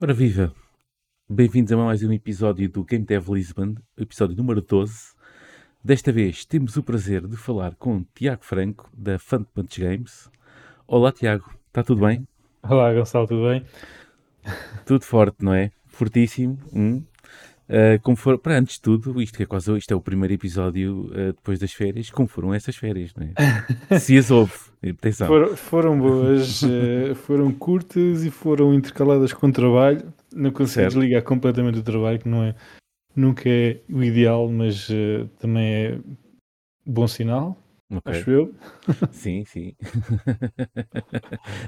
Ora viva! Bem-vindos a mais um episódio do Game Dev Lisbon, episódio número 12. Desta vez temos o prazer de falar com Tiago Franco, da Fun Punch Games. Olá Tiago, está tudo bem? Olá Gonçalo, tudo bem? Tudo forte, não é? Fortíssimo. Hum? Uh, como for, para antes de tudo, isto, é quase, isto é o primeiro episódio uh, depois das férias, como foram essas férias, não é? Se as houve, atenção. Foram, foram boas, uh, foram curtas e foram intercaladas com trabalho. Não consigo desligar completamente o trabalho, que não é, nunca é o ideal, mas também é bom sinal. Okay. Acho eu. Sim, sim.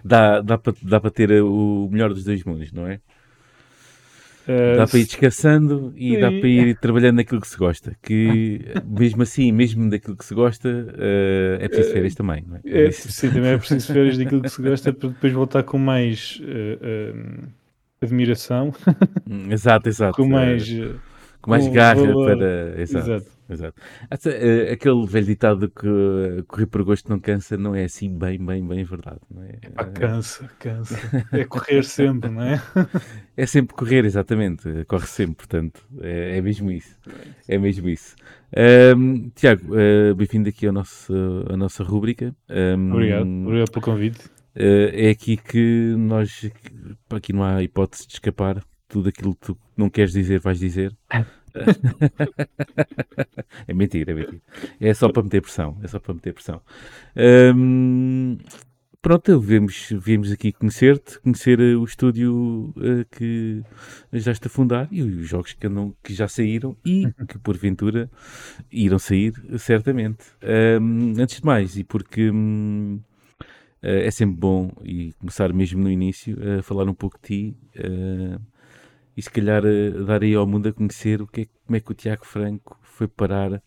dá, dá para dá ter o melhor dos dois mundos, não é? Uh, dá para ir descansando e dá para ir trabalhando naquilo que se gosta. Que mesmo assim, mesmo daquilo que se gosta, uh, é preciso férias também. Não é? é sim, também é preciso férias daquilo que se gosta para depois voltar com mais uh, admiração. Hum, exato, exato. Com mais com mais garra valor. para. Exato. Exato. Exato. Eh, aquele velho ditado que eh, correr por gosto não cansa não é assim bem, bem, bem verdade. Não é? Epá, cansa, cansa. É correr sempre, não é? É sempre correr, exatamente. Corre sempre, portanto. É, é mesmo isso. É mesmo isso. Um, Tiago, uh, bem-vindo aqui ao nosso, à nossa rúbrica. Um, obrigado, obrigado pelo convite. Uh, é aqui que nós, aqui não há hipótese de escapar tudo aquilo que tu não queres dizer, vais dizer. é mentira, é mentira. É só para meter pressão. É só para meter pressão. Um, pronto, viemos, viemos aqui conhecer-te, conhecer o estúdio uh, que já está a fundar e os jogos que, andam, que já saíram e que porventura irão sair, certamente. Um, antes de mais, e porque. Um, Uh, é sempre bom e começar mesmo no início a falar um pouco de ti, uh, e se calhar uh, dar aí ao mundo a conhecer o que é, como é que o Tiago Franco foi parar uh,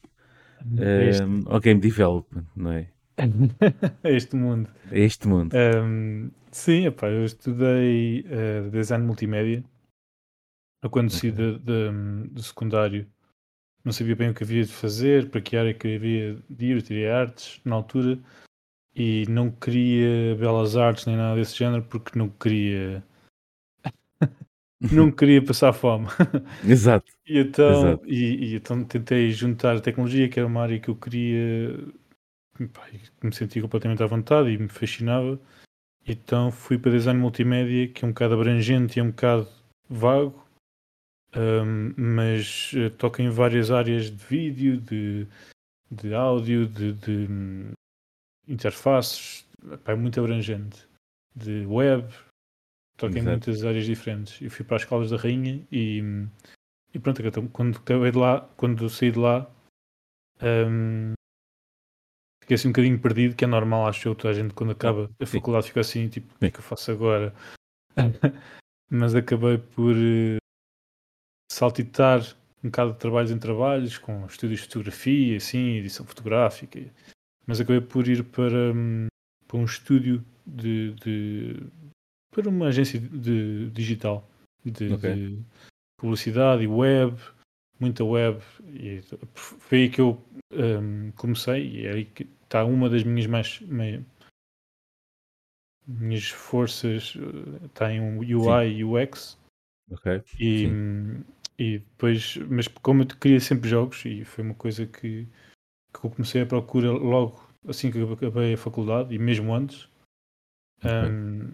ao game development, não é? a este mundo. Este mundo. Um, sim, epá, eu estudei uh, design multimédia. Eu quando saí okay. do secundário não sabia bem o que havia de fazer, para que área que havia de ir, eu tirei artes na altura e não queria belas artes nem nada desse género porque não queria não queria passar fome. Exato. e, então, Exato. E, e, então tentei juntar a tecnologia, que era uma área que eu queria, pá, que me sentia completamente à vontade e me fascinava. Então fui para design multimédia, que é um bocado abrangente e é um bocado vago, um, mas uh, toca em várias áreas de vídeo, de, de áudio, de, de um, interfaces, é muito abrangente, de web, toco em muitas áreas diferentes. Eu fui para as escolas da Rainha e, e pronto, então, quando acabei de lá, quando saí de lá, um, fiquei assim um bocadinho perdido, que é normal, acho eu, toda a gente quando acaba a faculdade fica assim, tipo, o que é que eu faço agora? Mas acabei por uh, saltitar um bocado de trabalhos em trabalhos, com estudos de fotografia, assim, edição fotográfica, mas acabei por ir para, um, para um estúdio de, de para uma agência de digital de, okay. de, publicidade e web, muita web. E foi aí que eu um, comecei e é aí que está uma das minhas mais, mais minhas forças está em um UI e UX. Ok. E, e depois, mas como eu queria sempre jogos e foi uma coisa que, que eu comecei a procurar logo assim que acabei a faculdade e mesmo antes. Okay. Um,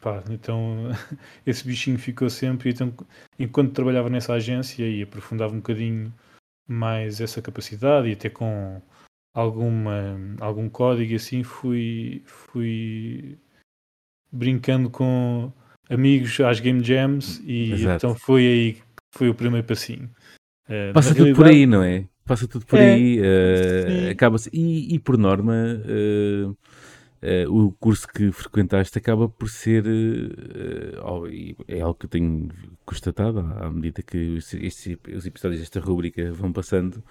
Pá, então esse bichinho ficou sempre. Então, enquanto trabalhava nessa agência e aprofundava um bocadinho mais essa capacidade e até com alguma, algum código assim, fui, fui brincando com amigos às Game Jams e Exato. então foi aí que foi o primeiro passinho. Uh, Passa tudo por aí, não é? Passa tudo por é, aí, uh, acaba-se. E, e, por norma. Uh Uh, o curso que frequentaste acaba por ser, uh, é algo que eu tenho constatado à medida que os, estes, os episódios desta rubrica vão passando,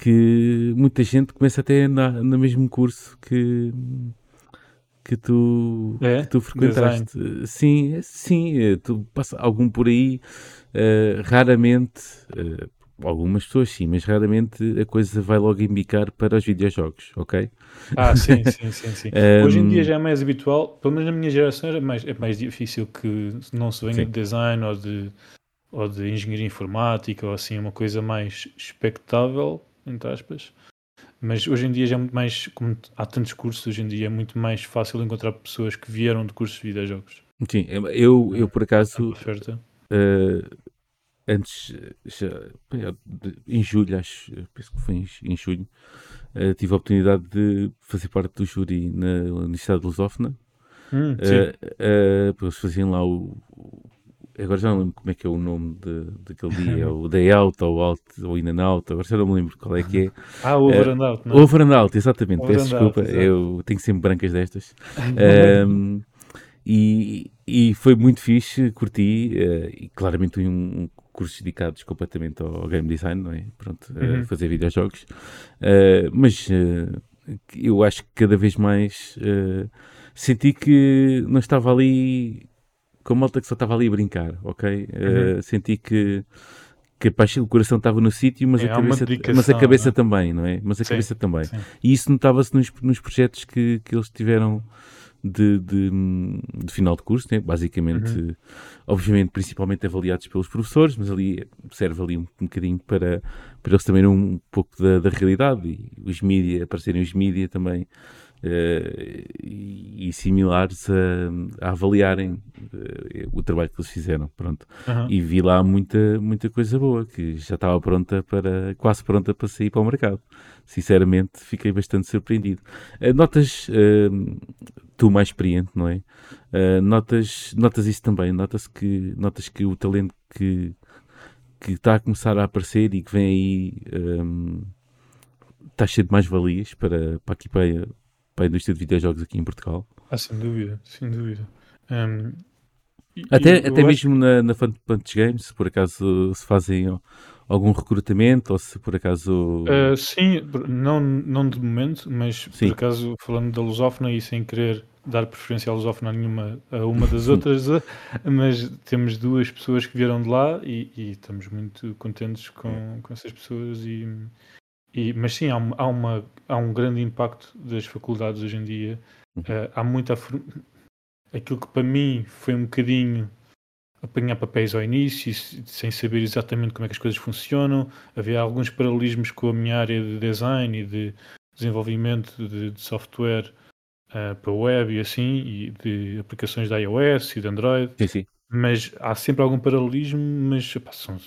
que muita gente começa até na, no mesmo curso que, que tu, É? que tu frequentaste. Sim, é- sim, eh, tu passa algum por aí, eh, raramente, algumas pessoas sim, mas raramente a coisa vai logo embicar para os videojogos, ok? Ah, sim, sim, sim, sim. Um, Hoje em dia já é mais habitual, pelo menos na minha geração era mais, é mais difícil que não se venha Sim. de design ou de, ou de engenharia informática ou assim, uma coisa mais expectável, entre aspas. Mas hoje em dia já é muito mais, como há tantos cursos, hoje em dia é muito mais fácil encontrar pessoas que vieram de cursos de videojogos. Sim, eu, eu por acaso, oferta. Antes, em julho, acho, penso que foi em, julho, eh, tive a oportunidade de fazer parte do júri na Universidade de Lusófona. Hum. Eh, eh, eles faziam lá o, Agora já não lembro como é que é o nome de, daquele dia, é o Day Out ou Out ou In and Out, agora já não me lembro qual é que é. Ah, o Over and Out, não é? Over and Out, exatamente, Over peço Out, desculpa, exato. eu tenho sempre brancas destas. Ahm, e, e foi muito fixe, curti, eh, e claramente um, um cursos dedicados completamente ao, game design, não é? Pronto, a Uhum. fazer videojogos. Eh, mas eh, eu acho que cada vez mais eh, senti que não estava ali com a malta que só estava ali a brincar, ok? Eh, Senti que, que a paixão do coração estava no sítio, mas, É, a cabeça, mas a cabeça não é? também, não é? Mas a Sim, cabeça também. sim. E isso notava-se nos, nos projetos que, que eles tiveram de, de, de final de curso, né? basicamente, Uhum. obviamente, principalmente avaliados pelos professores, mas ali serve ali um, um bocadinho para, para eles também um pouco da, da realidade e os mídia, aparecerem os mídia também eh, e, e similares a, a avaliarem eh, o trabalho que eles fizeram, pronto. Aham. E vi lá muita, muita coisa boa que já estava pronta para, quase pronta para sair para o mercado. Sinceramente, fiquei bastante surpreendido. Eh, Notas, tu mais experiente, não é? Eh, Notas, notas isso também, notas que, notas que o talento que, que está a começar a aparecer e que vem aí ehm, está cheio de mais-valias para, para aqui para, a- para a indústria de videojogos aqui em Portugal. Ah, sem dúvida, sem dúvida. Um, Até, eu até acho- mesmo na, na Fun Punch Games, se por acaso se fazem algum recrutamento ou se por acaso. Uh, sim, não, não de momento, mas Sim. por acaso falando da lusófona e sem querer dar preferência à lusófona a nenhuma a uma das outras, uh, mas temos duas pessoas que vieram de lá e, e estamos muito contentes com, com essas pessoas e, e- mas sim, há, um- há, uma, há um grande impacto das faculdades hoje em dia. Uh, há muita aquilo que para mim foi um bocadinho apanhar papéis ao início, se- sem saber exatamente como é que as coisas funcionam. Havia alguns paralelismos com a minha área de design e de desenvolvimento de, de software ah, para web e assim, e de aplicações da iOS e de Android. Sim, sim. Mas há sempre algum paralelismo, mas epá, são...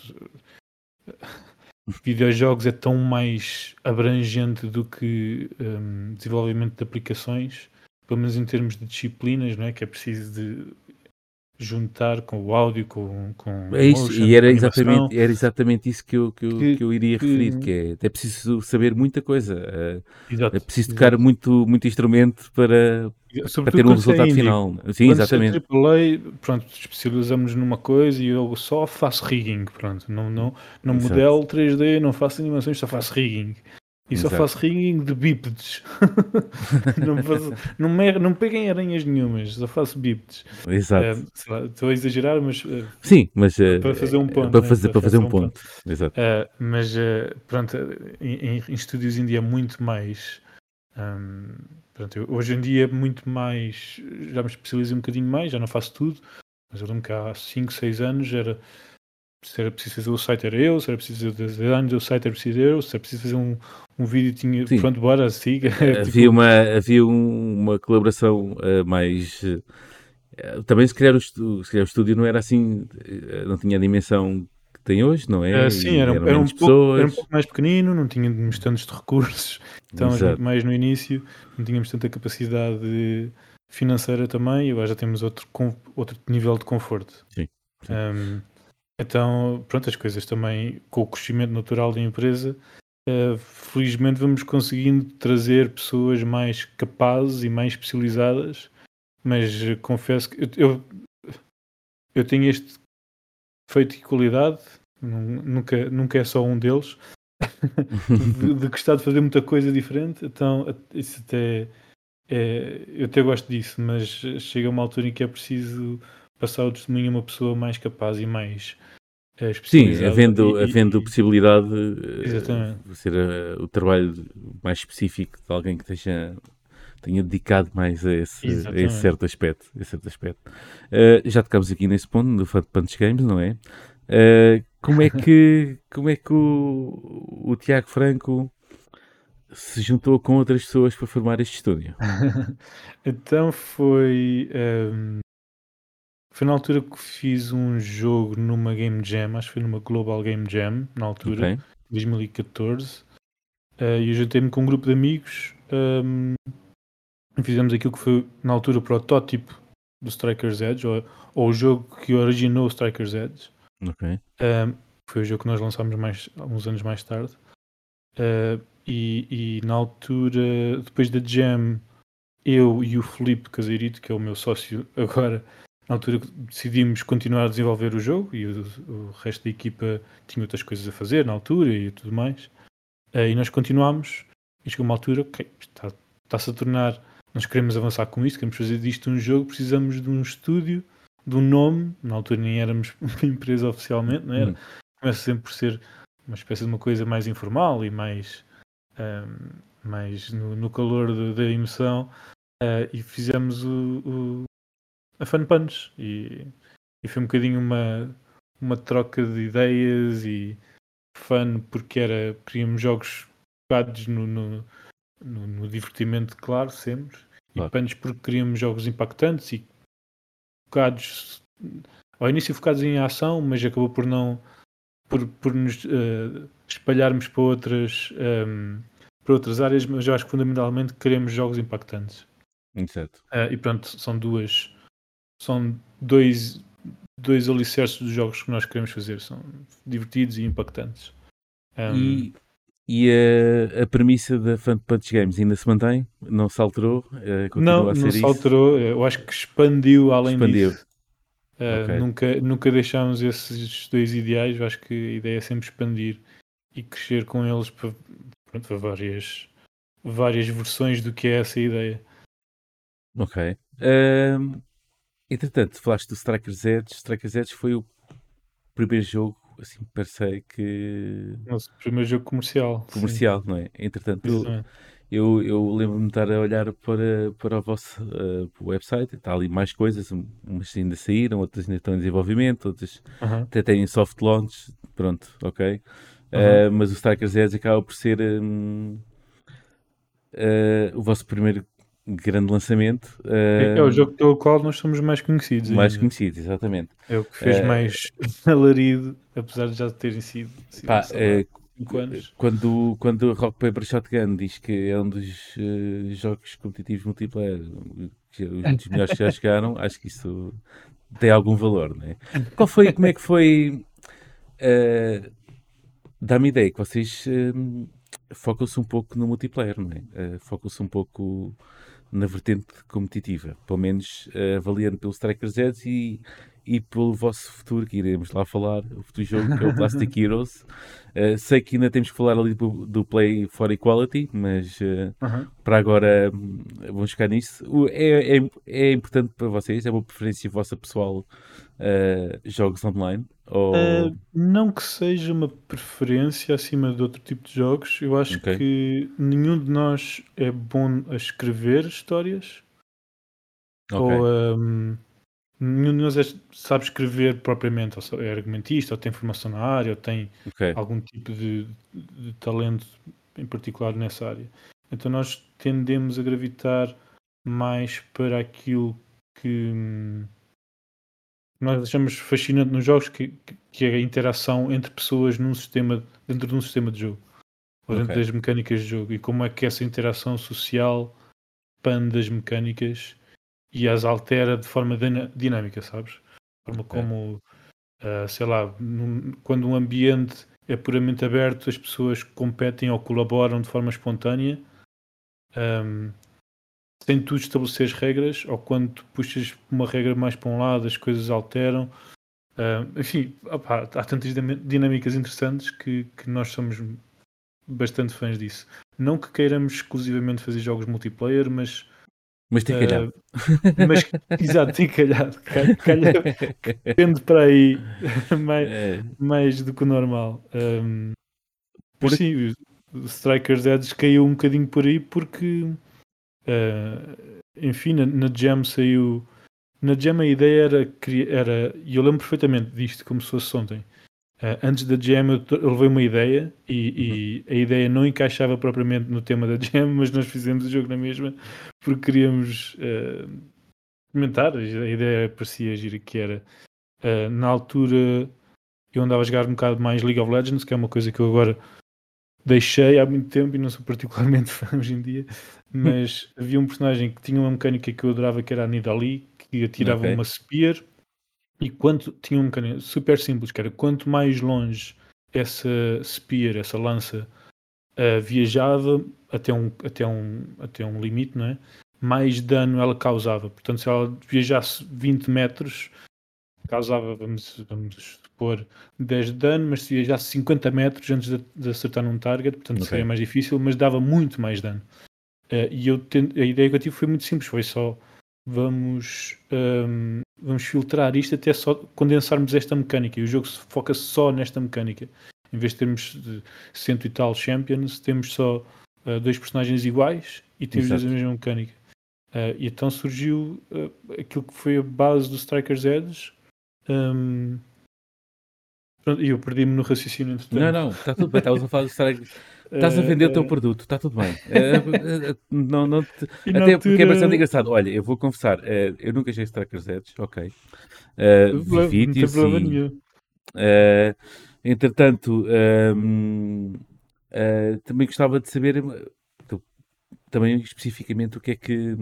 videojogos é tão mais abrangente do que hum, desenvolvimento de aplicações, pelo menos em termos de disciplinas, não é? Que é preciso de juntar com o áudio, com, com É isso, motion, e era exatamente, era exatamente isso que eu, que eu, Que- que eu iria que- referir, que é, é preciso saber muita coisa, eh, Exato, é preciso exato. tocar muito, muito instrumento para, para ter um é resultado indie. final. Sim, Quando é exatamente. AAA, pronto, especializamos numa coisa e eu só faço rigging, pronto, não, não, não Exato. modelo 3D, não faço animações, só faço rigging. E só faço rigging de bípedes. não, faço, não, me, não peguem aranhas nenhumas, só faço bípedes. Exato. Eh, lá, estou a exagerar, mas eh, Sim, mas eh, para fazer um ponto, Para né? fazer, Para para fazer fazer um um ponto. Exato. Uh, mas uh, pronto, em, em- em estúdios indie é muito mais. um, pronto, eu- hoje em dia é muito mais. Já me especializo um bocadinho mais, já não faço tudo. Mas eu lembro que há 5, 6 anos era. Se era preciso fazer o site era eu, se era preciso fazer o design do site era preciso eu, se era preciso fazer um, um vídeo tinha. Sim. Pronto, bora, siga. havia uma, havia um- uma colaboração eh, mais. eh, também, se calhar, o, estu- se calhar o estúdio não era assim, eh, não tinha a dimensão que tem hoje, não é? Uh, sim, era, eram era, um pouco, era um pouco mais pequenino, não tínhamos tantos recursos, estávamos muito mais no início, não tínhamos tanta capacidade financeira também, e agora já temos outro, outro nível de conforto. Sim, sim. Um, então, pronto, as coisas também, com o crescimento natural da empresa, uh, felizmente vamos conseguindo trazer pessoas mais capazes e mais especializadas, mas uh, confesso que eu, eu, eu tenho este feito e qualidade, nu- nunca, nunca é só um deles, de, de gostar de fazer muita coisa diferente, então isso até é, eu até gosto disso, mas chega uma altura em que é preciso passar o testemunho a uma pessoa mais capaz e mais uh, Sim, havendo, e, havendo e, possibilidade exatamente. de ser uh, o trabalho mais específico de alguém que esteja tenha dedicado mais a esse, a esse certo aspecto. Esse certo aspecto. Uh, já tocámos aqui nesse ponto, no Fun Punch Games, não é? Uh, como é que, como é que o, o Tiago Franco se juntou com outras pessoas para formar este estúdio? então foi. Um, ehm, foi na altura que fiz um jogo numa Game Jam, acho que foi numa Global Game Jam, na altura, okay. 2014. Uh, e eu juntei-me com um grupo de amigos um, ehm, fizemos aquilo que foi na altura o protótipo do Strikers Edge, ou, ou o jogo que originou o Strikers Edge. Okay. Um, foi o jogo que nós lançámos mais, alguns anos mais tarde. Uh, e, e, na altura, depois da Jam, eu e o Felipe Caseirito, que é o meu sócio agora, na altura decidimos continuar a desenvolver o jogo e o, o resto da equipa tinha outras coisas a fazer na altura e tudo mais. Uh, e nós continuámos e chegou uma altura que okay, está, está-se a tornar nós queremos avançar com isto, queremos fazer disto um jogo, precisamos de um estúdio, de um nome, na altura nem éramos uma empresa oficialmente, não era? Hum. Começa sempre por ser uma espécie de uma coisa mais informal e mais, um, mais no, no calor da emoção uh, e fizemos o, o, a Fun Punch e, e foi um bocadinho uma, uma troca de ideias e fun porque era queríamos jogos focados no, no, no, no divertimento, claro, sempre, Claro. E Panos porque queríamos jogos impactantes e focados ao início focados em ação, mas acabou por não por, por nos uh, espalharmos para outras um, ehm, para outras áreas, mas eu acho que fundamentalmente queremos jogos impactantes. Certo. Uh, e pronto, são duas são dois dois alicerces dos jogos que nós queremos fazer, são divertidos e impactantes. Um, e e a, a premissa da Fun Punch Games ainda se mantém? Não se alterou? Uh, não, não se alterou. Eu acho que expandiu além expandiu. disso. Uh, okay. nunca, nunca deixámos esses dois ideais. Eu acho que a ideia é sempre expandir e crescer com eles para, pronto, para várias, várias versões do que é essa ideia. Ok. Uh, entretanto, falaste do Strikers Edge. Strikers Edge foi o primeiro jogo assim pensei que. Nosso primeiro jogo comercial. Comercial, sim. não é? Entretanto, eu, eu lembro-me de estar a olhar para, para o vosso uh, website, está ali mais coisas, umas ainda saíram, outras ainda estão em desenvolvimento, outras até têm soft launch, pronto, ok. Uh, mas o Strikers Edge acaba por ser um, uh, o vosso primeiro grande lançamento. É, é, o jogo pelo qual nós somos mais conhecidos. Mais ainda. conhecidos, exatamente. É o que fez uh, mais alarido, apesar de já terem sido, sido pá, uh, anos. Quando, quando Rock Paper Shotgun diz que é um dos uh, jogos competitivos multiplayer, os melhores que já chegaram, acho que isso tem algum valor, não é? Qual foi, como é que foi... Uh, Dá-me ideia que vocês focam-se um pouco no multiplayer, não é? focam-se um pouco na vertente competitiva, pelo menos uh, avaliando pelo Strikers Edge e, e pelo vosso futuro, que iremos lá falar, o futuro jogo que é o Plastic Heroes. Uh, sei que ainda temos que falar ali do, do Play for Equality, mas uh, -huh. para agora um, vamos ficar nisso. É, é, é, importante para vocês? É uma preferência vossa pessoal jogos online? Ou... Uh, não que seja uma preferência acima de outro tipo de jogos. Eu acho okay. que nenhum de nós é bom a escrever histórias. Okay. Ou um, nenhum de nós é, sabe escrever propriamente, ou é argumentista, ou tem formação na área, ou tem okay. algum tipo de, de talento em particular nessa área. Então nós tendemos a gravitar mais para aquilo que hum, nós achamos fascinante nos jogos que, que é a interação entre pessoas num sistema, dentro de um sistema de jogo. Ou dentro okay. das mecânicas de jogo. E como é que essa interação social pande das mecânicas e as altera de forma dinâmica, sabes? Forma okay. como, uh, sei lá, num, quando um ambiente é puramente aberto, as pessoas competem ou colaboram de forma espontânea. Um, sem tu estabeleceres regras, ou quando tu puxas uma regra mais para um lado, as coisas alteram. Enfim, opa, há tantas dinâmicas interessantes que, que nós somos bastante fãs disso. Não que queiramos exclusivamente fazer jogos multiplayer, mas Mas tem calhado. Uh, mas, exato, tem calhado. Calha, depende para aí mais, é. mais do que o normal. Um, por sim, o Strikers Edge caiu um bocadinho por aí porque, uh, enfim, na, na Jam saiu. Na Jam a ideia era, era. E eu lembro perfeitamente disto, como se fosse ontem. Uh, antes da Jam eu, eu levei uma ideia e, e, a ideia não encaixava propriamente no tema da Jam, mas nós fizemos o jogo na mesma porque queríamos uh, comentar. A ideia parecia gira que era uh, na altura eu andava a jogar um bocado mais League of Legends, que é uma coisa que eu agora deixei há muito tempo e não sou particularmente fã hoje em dia, mas havia um personagem que tinha uma mecânica que eu adorava que era a Nidalee, que atirava okay. uma spear e quanto tinha um mecânico super simples, que era quanto mais longe essa spear, essa lança uh, viajava até um, até, um, até um limite, não é? mais dano ela causava. Portanto, se ela viajasse 20 metros, causava, vamos, vamos supor, 10 de dano, mas se viajasse 50 metros antes de, de acertar num target, portanto okay. seria mais difícil, mas dava muito mais dano. Uh, e eu a ideia que eu tive foi muito simples, foi só vamos, um, vamos filtrar isto até só condensarmos esta mecânica. E o jogo se foca só nesta mecânica. Em vez de termos de cento e tal champions, temos só uh, dois personagens iguais e temos a mesma mecânica. Uh, e então surgiu uh, aquilo que foi a base do Strikers Edge. Um, e eu perdi-me no raciocínio. Entretanto. Não, não, está tudo bem. Estavas a falar do Strikers. Estás a vender uh, o teu eh, produto, está tudo bem. Uh, não, não te... Até porque é bastante engraçado. Olha, eu vou confessar, uh, eu nunca joguei Strikers Edge, ok. Uh, vi vídeos e... entretanto, ehm, também gostava de saber também especificamente o que é que...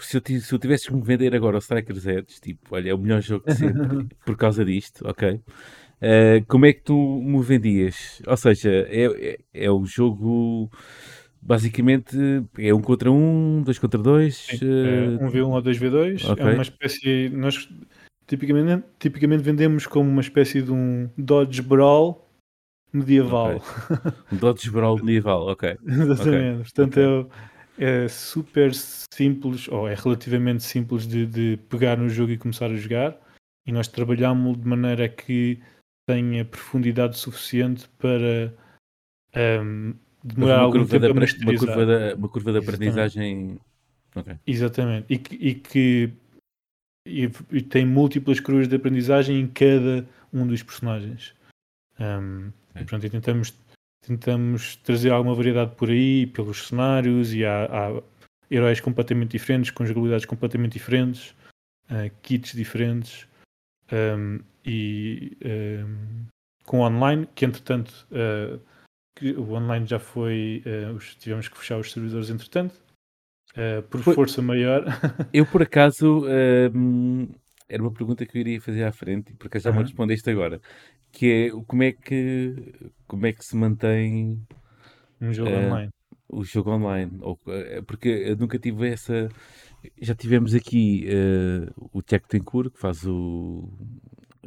Se eu, se eu tivesse que me vender agora o Strikers Edge, tipo, olha, é o melhor jogo de sempre por causa disto, ok? Uh, como é que tu me vendias? Ou seja, é, é, é, o jogo basicamente é um contra um, dois contra dois. Sim, uh... é um V1 ou 2V2. Okay. É uma espécie. Nós tipicamente, tipicamente vendemos como uma espécie de um Dodge Brawl medieval. Okay. Um Dodge Brawl medieval, ok. Exatamente. Okay. Portanto, é, é super simples, ou é relativamente simples de, de pegar no jogo e começar a jogar. E nós trabalhamos de maneira que tenha profundidade suficiente para um, demorar algum tempo a masterizar. Uma curva da, uma curva de aprendizagem... Okay. Exatamente. E que, e que e, e, tem múltiplas curvas de aprendizagem em cada um dos personagens. Um, okay. e, pronto, e tentamos, tentamos trazer alguma variedade por aí, pelos cenários, e há, há heróis completamente diferentes, com jogabilidades completamente diferentes, uh, kits diferentes. Um, e um, com online, que entretanto uh, que o online já foi, uh, os, tivemos que fechar os servidores entretanto, uh, por foi, força maior. eu por acaso era uma pergunta que eu iria fazer à frente, e por acaso já -huh. me respondeste agora, que é como é que como é que se mantém um jogo online? O jogo online, ou, porque eu nunca tive essa. Já tivemos aqui o Tech Tencourt, que faz o,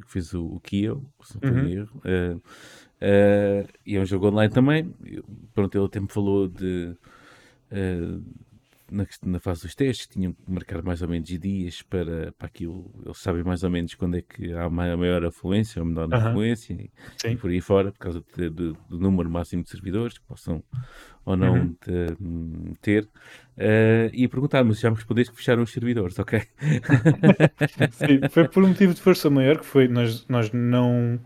que fez o, o Kio, se não uhum. erro. Uh, uh, e é um jogo online também. Pronto, ele até me falou de. Uh, na, na, fase dos testes, tinham que marcar mais ou menos dias para, para aquilo. Eles sabem mais ou menos quando é que há uma maior afluência ou menor uhum. afluência e, e, por aí fora, por causa de, de, do número máximo de servidores que possam ou não uhum. te, ter. Uh, e perguntar, mas já me respondeste que fecharam os servidores, ok? Sim, foi por um motivo de força maior que foi nós, nós não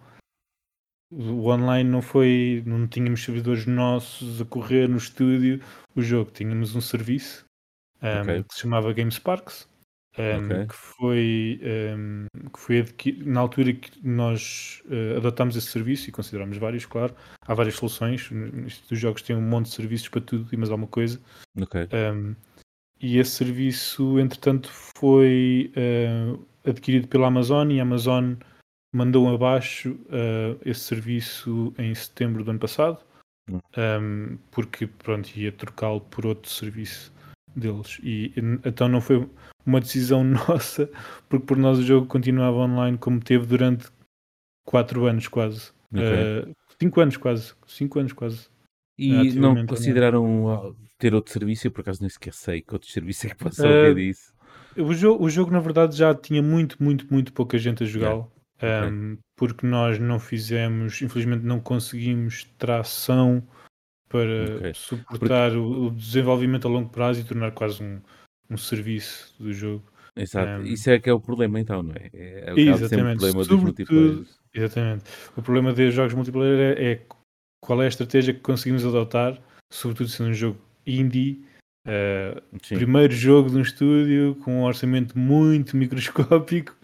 o online não foi, não tínhamos servidores nossos a correr no estúdio o jogo, tínhamos um serviço um, okay. que se chamava GameSparks um, okay. que foi, um, que foi adquirido, na altura que nós uh, adotámos esse serviço e considerámos vários, claro, há várias soluções. Os jogos têm um monte de serviços para tudo e mais alguma coisa. Okay. Um, e esse serviço, entretanto, foi uh, adquirido pela Amazon e a Amazon mandou abaixo uh, esse serviço em setembro do ano passado, um, porque pronto, ia trocá-lo por outro serviço deles. E então não foi uma decisão nossa, porque por nós o jogo continuava online como teve durante 4 anos quase. 5 okay. uh, anos quase. 5 anos quase. E não ou não. consideraram ah, ter outro serviço? Eu por acaso nem sequer sei que outro serviço é que possa Ah, haver disso. O jogo, o jogo, na verdade, já tinha muito, muito, muito pouca gente a Yeah. jogá-lo. Ok. um, porque nós não fizemos, infelizmente, não conseguimos tração para Ok. suportar o, o desenvolvimento a longo prazo e tornar quase um, um serviço do jogo. Exato. Um, Isso é que é o problema então, não é? É, é o exatamente, problema sobretudo, exatamente. O problema dos jogos multiplayer é, é qual é a estratégia que conseguimos adotar, sobretudo sendo um jogo indie. uh, primeiro jogo de um estúdio com um orçamento muito microscópico.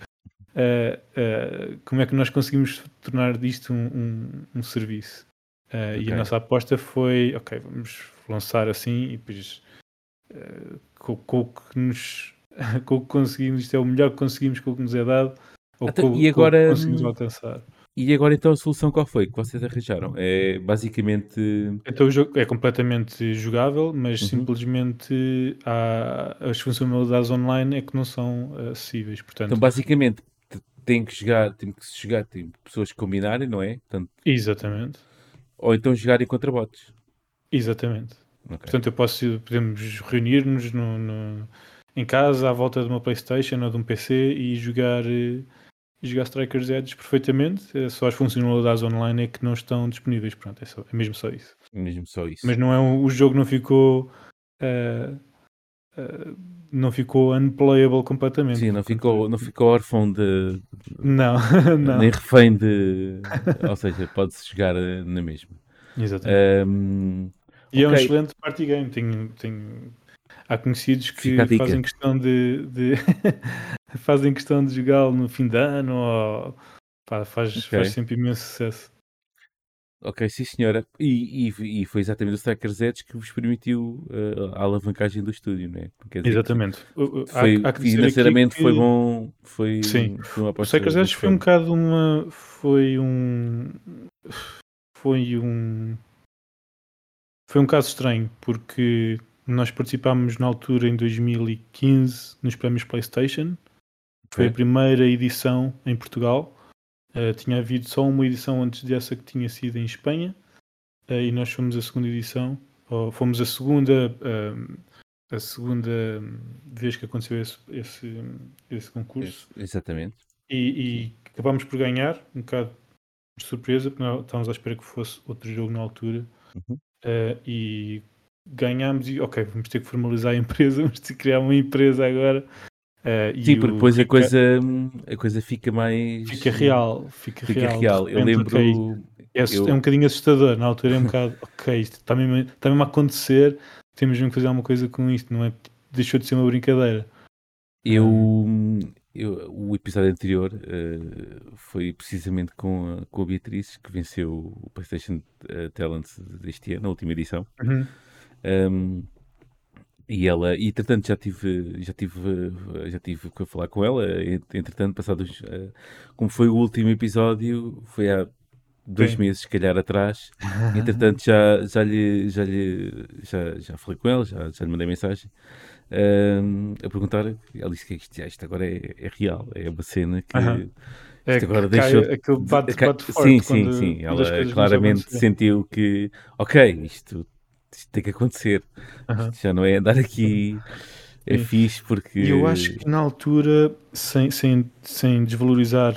uh, uh, como é que nós conseguimos tornar disto um, um, um serviço? Uh, E Ok. a nossa aposta foi: ok, vamos lançar assim e depois uh, com, com o que nos com o que conseguimos, isto é o melhor que conseguimos com o que nos é dado ou Até- com, e com o que agora, conseguimos hum, alcançar. E agora então a solução qual foi que vocês arranjaram? É basicamente. Então o jogo é completamente jogável, mas Uhum. simplesmente há, as funcionalidades online é que não são acessíveis. Portanto, Então basicamente tem que jogar, tem que se jogar, tem pessoas que combinarem, não é? Portanto, exatamente, ou então jogarem contra bots. exatamente. Ok. Portanto, eu posso, podemos reunir-nos no, no- em casa à volta de uma Playstation ou de um PC e jogar, eh, jogar Strikers Edge perfeitamente. É só as funcionalidades online é que não estão disponíveis. Pronto, é, só- é mesmo só isso. Mesmo só isso. Mas não é um- o jogo não ficou eh, não ficou unplayable completamente. Sim, não ficou, não ficou órfão de. Não, não. nem refém de. Ou seja, pode-se jogar eh, na mesma. Exatamente. Ahm, E é um excelente party game. Tenho, tenho... Há conhecidos que fazem questão de, de- fazem questão de jogá-lo no fim de ano ou pá, faz, Ok. faz sempre imenso sucesso. Ok, sim senhora. E, e, e foi exatamente o Strikers Edge que vos permitiu eh, a alavancagem do estúdio, não é? Dizer, Exatamente. Há- Foi, há que dizer financeiramente aqui foi que bom. Foi, Sim. foi uma O. Strikers Edge foi um bocado uma. Foi um. Foi um. Foi um caso estranho, porque nós participámos na altura em 2015 nos prémios PlayStation. Foi a Ok. primeira edição em Portugal. Uh, tinha havido só uma edição antes dessa que tinha sido em Espanha. Uh, e nós fomos a segunda edição. Ou fomos a segunda. um, a segunda vez que aconteceu esse, esse, esse concurso Exatamente. e, e acabámos por ganhar, um bocado de surpresa, porque nós estávamos à espera que fosse outro jogo na altura. Uhum. E ganhámos e ok, vamos ter que formalizar a empresa, vamos ter que criar uma empresa agora. E Sim, porque depois a Rica- coisa, a coisa fica mais. fica real, fica, Fica real. real. Eu lembro. ok, é, eu- é um bocadinho assustador, na altura é um bocado, ok, isto está mesmo, está mesmo a acontecer, temos mesmo que fazer alguma coisa com isto, não é? Deixou de ser uma brincadeira. Eu, eu- o episódio anterior eh, foi precisamente com a, com a Beatriz, que venceu o PlayStation eh, Talent deste ano, na última edição. Um, e ela, e entretanto já tive, já tive, eh, já tive que falar com ela, ent- entretanto, passados, eh, como foi o último episódio, foi há dois Sim. meses, se calhar, atrás, entretanto já, já lhe, já lhe, já, já falei com ela, já, já lhe mandei mensagem, um, a perguntar, ela disse que isto, isto agora é, é real, é uma cena que... É Isto agora deixou- aquele bate, bate forte sim, sim, quando- sim. Ela claramente sentiu que, ok, isto, isto tem que acontecer. Aham. Isto já não é andar aqui é Sim. fixe porque. Eu acho que na altura, sem, sem, sem desvalorizar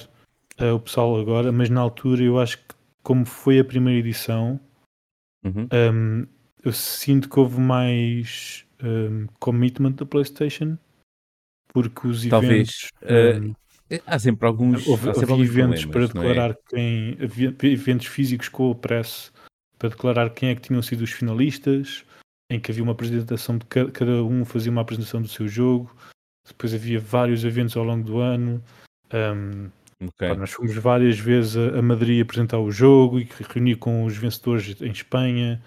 eh, o pessoal agora, mas na altura eu acho que como foi a primeira edição, Uhum. hum, eu sinto que houve mais hum, commitment da PlayStation, porque os Talvez, eventos. eh, hum, Há sempre alguns, houve, há sempre alguns eventos para é? declarar quem. Havia eventos físicos com o press para declarar quem é que tinham sido os finalistas, em que havia uma apresentação de ca- cada um fazia uma apresentação do seu jogo. Depois havia vários eventos ao longo do ano. Hum, Ok. pá, nós fomos várias vezes a, a Madrid apresentar o jogo e reunir com os vencedores em Espanha.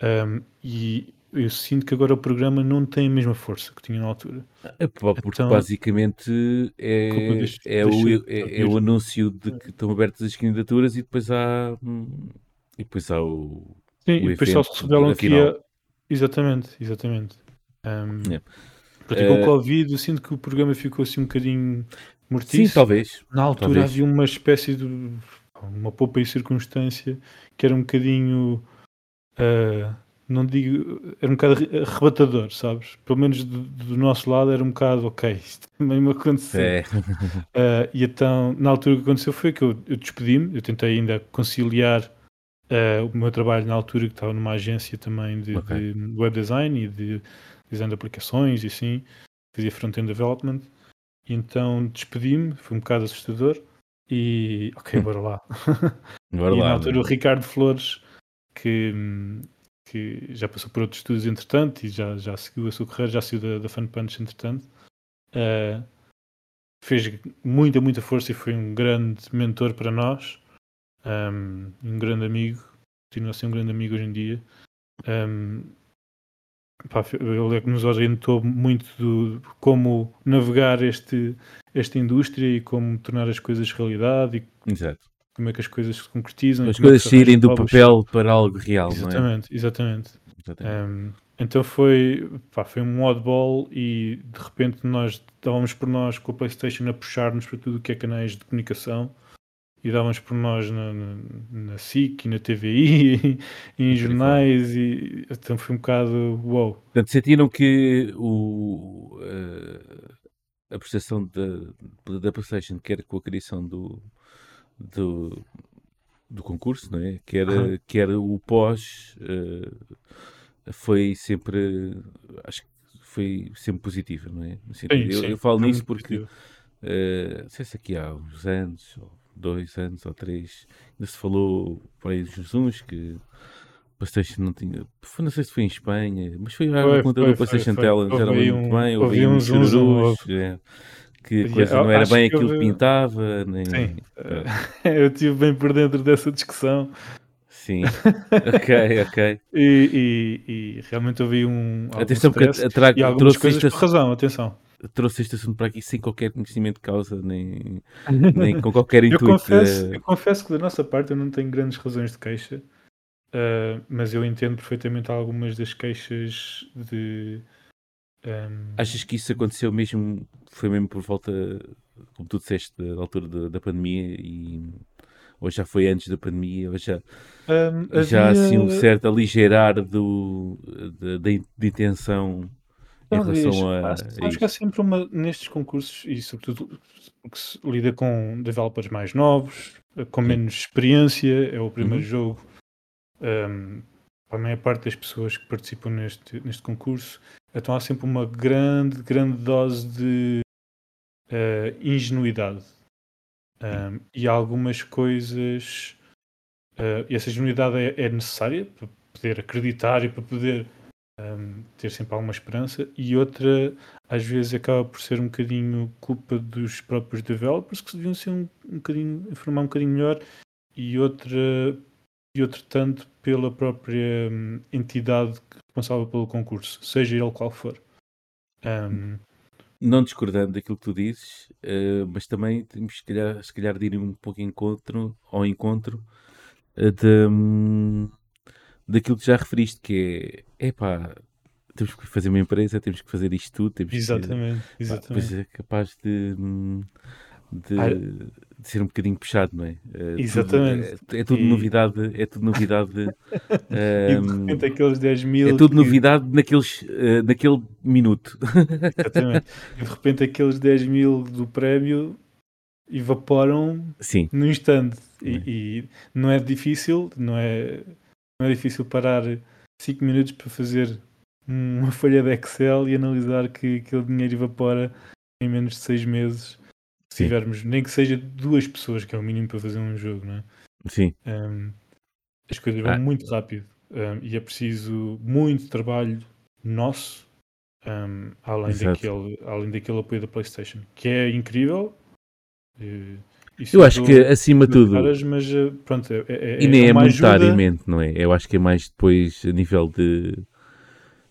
Hum, e eu sinto que agora o programa não tem a mesma força que tinha na altura. É porque Então- basicamente é, deixa- é, o, deixa- é, é o anúncio de que estão abertas as candidaturas e depois há. E depois há o. Sim, o e depois só se revelam que ia. Exatamente, exatamente. Um, Yeah. portanto, com Eh, o Covid, eu sinto que o programa ficou assim um bocadinho Sim, mortiço. talvez. Na altura talvez. havia uma espécie de uma poupa e circunstância que era um bocadinho uh, não digo, era um bocado arrebatador, sabes? Pelo menos do, do nosso lado era um bocado, ok, isto também me aconteceu. É. Uh, e então, na altura que aconteceu foi que eu, eu despedi-me, eu tentei ainda conciliar uh, o meu trabalho na altura que estava numa agência também de, okay. de web design e de design de aplicações e assim, fazia front-end development. E então despedi-me, foi um bocado assustador. E ok, bora lá. Bora e lá, na altura né? o Ricardo Flores, que, que já passou por outros estudos entretanto e já, já seguiu a sua carreira, já saiu da, da Fun Punch entretanto, uh, fez muita, muita força e foi um grande mentor para nós, um, um grande amigo, continua a ser um grande amigo hoje em dia. Um, pá, ele é que nos orientou muito do como navegar este, esta indústria e como tornar as coisas realidade e Exato. como é que as coisas se concretizam. As é coisas saírem do papel para algo real, exatamente, é? Exatamente, exatamente. Um, então foi, pá, foi um oddball e de repente nós estávamos por nós com a Playstation a puxar-nos para tudo o que é canais de comunicação e dávamos por nós na, na, na SIC e na TVI e em jornais e então foi um bocado uou. Portanto, sentiram que o, uh, a prestação da, da PlayStation, quer com a criação do, do, do concurso, não é? quer, uhum. quer o pós, uh, foi sempre, acho que foi sempre positiva, não é? Sim, eu, sim, eu, falo nisso porque, uh, não sei se aqui há uns anos, dois anos ou três, ainda se falou por aí dos uns que PlayStation não tinha. Foi, não sei se foi em Espanha, mas foi a conta do PlayStation Talent, era muito um, bem, houve uns chururus, é, que a coisa não era bem aquilo que pintava. Nem, Sim, é. eu estive bem por dentro dessa discussão. Sim, ok, ok. e, e, e, realmente ouvi um. Atenção, porque trago, e algumas coisas por razão, atenção trouxe este assunto para aqui sem qualquer conhecimento de causa, nem, nem com qualquer intuito. eu, confesso, eu confesso que da nossa parte eu não tenho grandes razões de queixa, uh, mas eu entendo perfeitamente algumas das queixas de. Um... Ehm, Achas que isso aconteceu mesmo, foi mesmo por volta, como tu disseste, da altura da, da pandemia e ou já foi antes da pandemia, ou já, um, já havia... assim um certo aligeirar do, de, de, de intenção em relação a. Acho que há sempre uma, nestes concursos, e sobretudo porque se lida com developers mais novos, eh, com menos experiência, é o primeiro uhum. jogo. Um, para a maior parte das pessoas que participam neste, neste concurso, então há sempre uma grande, grande dose de uh, ingenuidade. Um, e algumas coisas. Uh, e essa ingenuidade é, é necessária para poder acreditar e para poder um, ter sempre alguma esperança, e outra às vezes acaba por ser um bocadinho culpa dos próprios developers que deviam ser um, um bocadinho, informar um bocadinho melhor, e outra e outro tanto pela própria um, entidade responsável pelo concurso, seja ele qual for. Um... Não discordando daquilo que tu dizes, uh, mas também temos se calhar, se calhar de ir um pouco encontro, ao encontro uh, de, um, daquilo que já referiste, que é, epá, temos que fazer uma empresa, temos que fazer isto tudo, temos exatamente, que, exatamente. Pá, é capaz de, de, ah, de, ser um bocadinho puxado, não é? é exatamente. Tudo, é, é, tudo e... novidade, é tudo novidade. um, e de repente aqueles 10 mil. É tudo que... novidade naqueles, uh, naquele minuto. Exatamente. E de repente aqueles 10 mil do prémio evaporam Sim. no instante. E, é. e não é difícil, não é não é difícil parar 5 minutos para fazer uma folha de Excel e analisar que aquele dinheiro evapora em menos de 6 meses. Se tivermos, nem que seja duas pessoas, que é o mínimo para fazer um jogo, não é? Sim. Um, as coisas vão ah. muito rápido um, e é preciso muito trabalho nosso, um, além, daquele, além daquele apoio da PlayStation, que é incrível. Uh, isso eu acho que acima de tudo. Caras, mas eh, pronto, é, é, e nem é, é monetariamente, não é? Eu acho que é mais depois a nível de.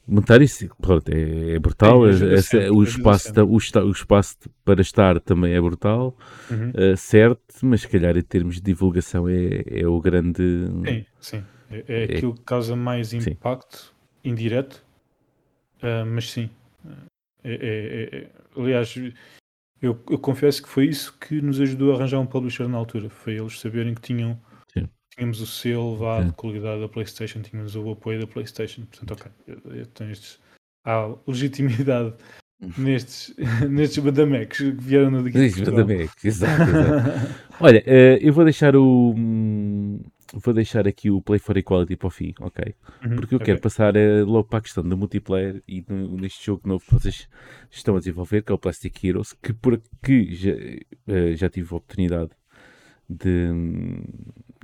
Monetário, pronto, é, é brutal. É, sempre, o, espaço, o, o, espaço para estar também é brutal, uhum. uh, certo, mas se calhar em termos de divulgação é, é o grande. Sim, sim. É, é aquilo que causa mais impacto sim. indireto, uh, mas sim. aliás, eu, eu, confesso que foi isso que nos ajudou a arranjar um publisher na altura. Foi eles saberem que tinham, tínhamos o selo vá, de qualidade da PlayStation, tínhamos o apoio da PlayStation. Portanto, ok, eu, eu tenho estes. Há legitimidade nestes, nestes badamecs que vieram no daqui. Nestes badamecs, exato, exato. Olha, uh, eu vou deixar o. Vou deixar aqui o Play for Equality para o fim, ok? Uhum, Porque eu okay. quero passar uh, logo para a questão do multiplayer e no, neste jogo novo que vocês estão a desenvolver, que é o Plastic Heroes, que por aqui já, uh, já tive a oportunidade de,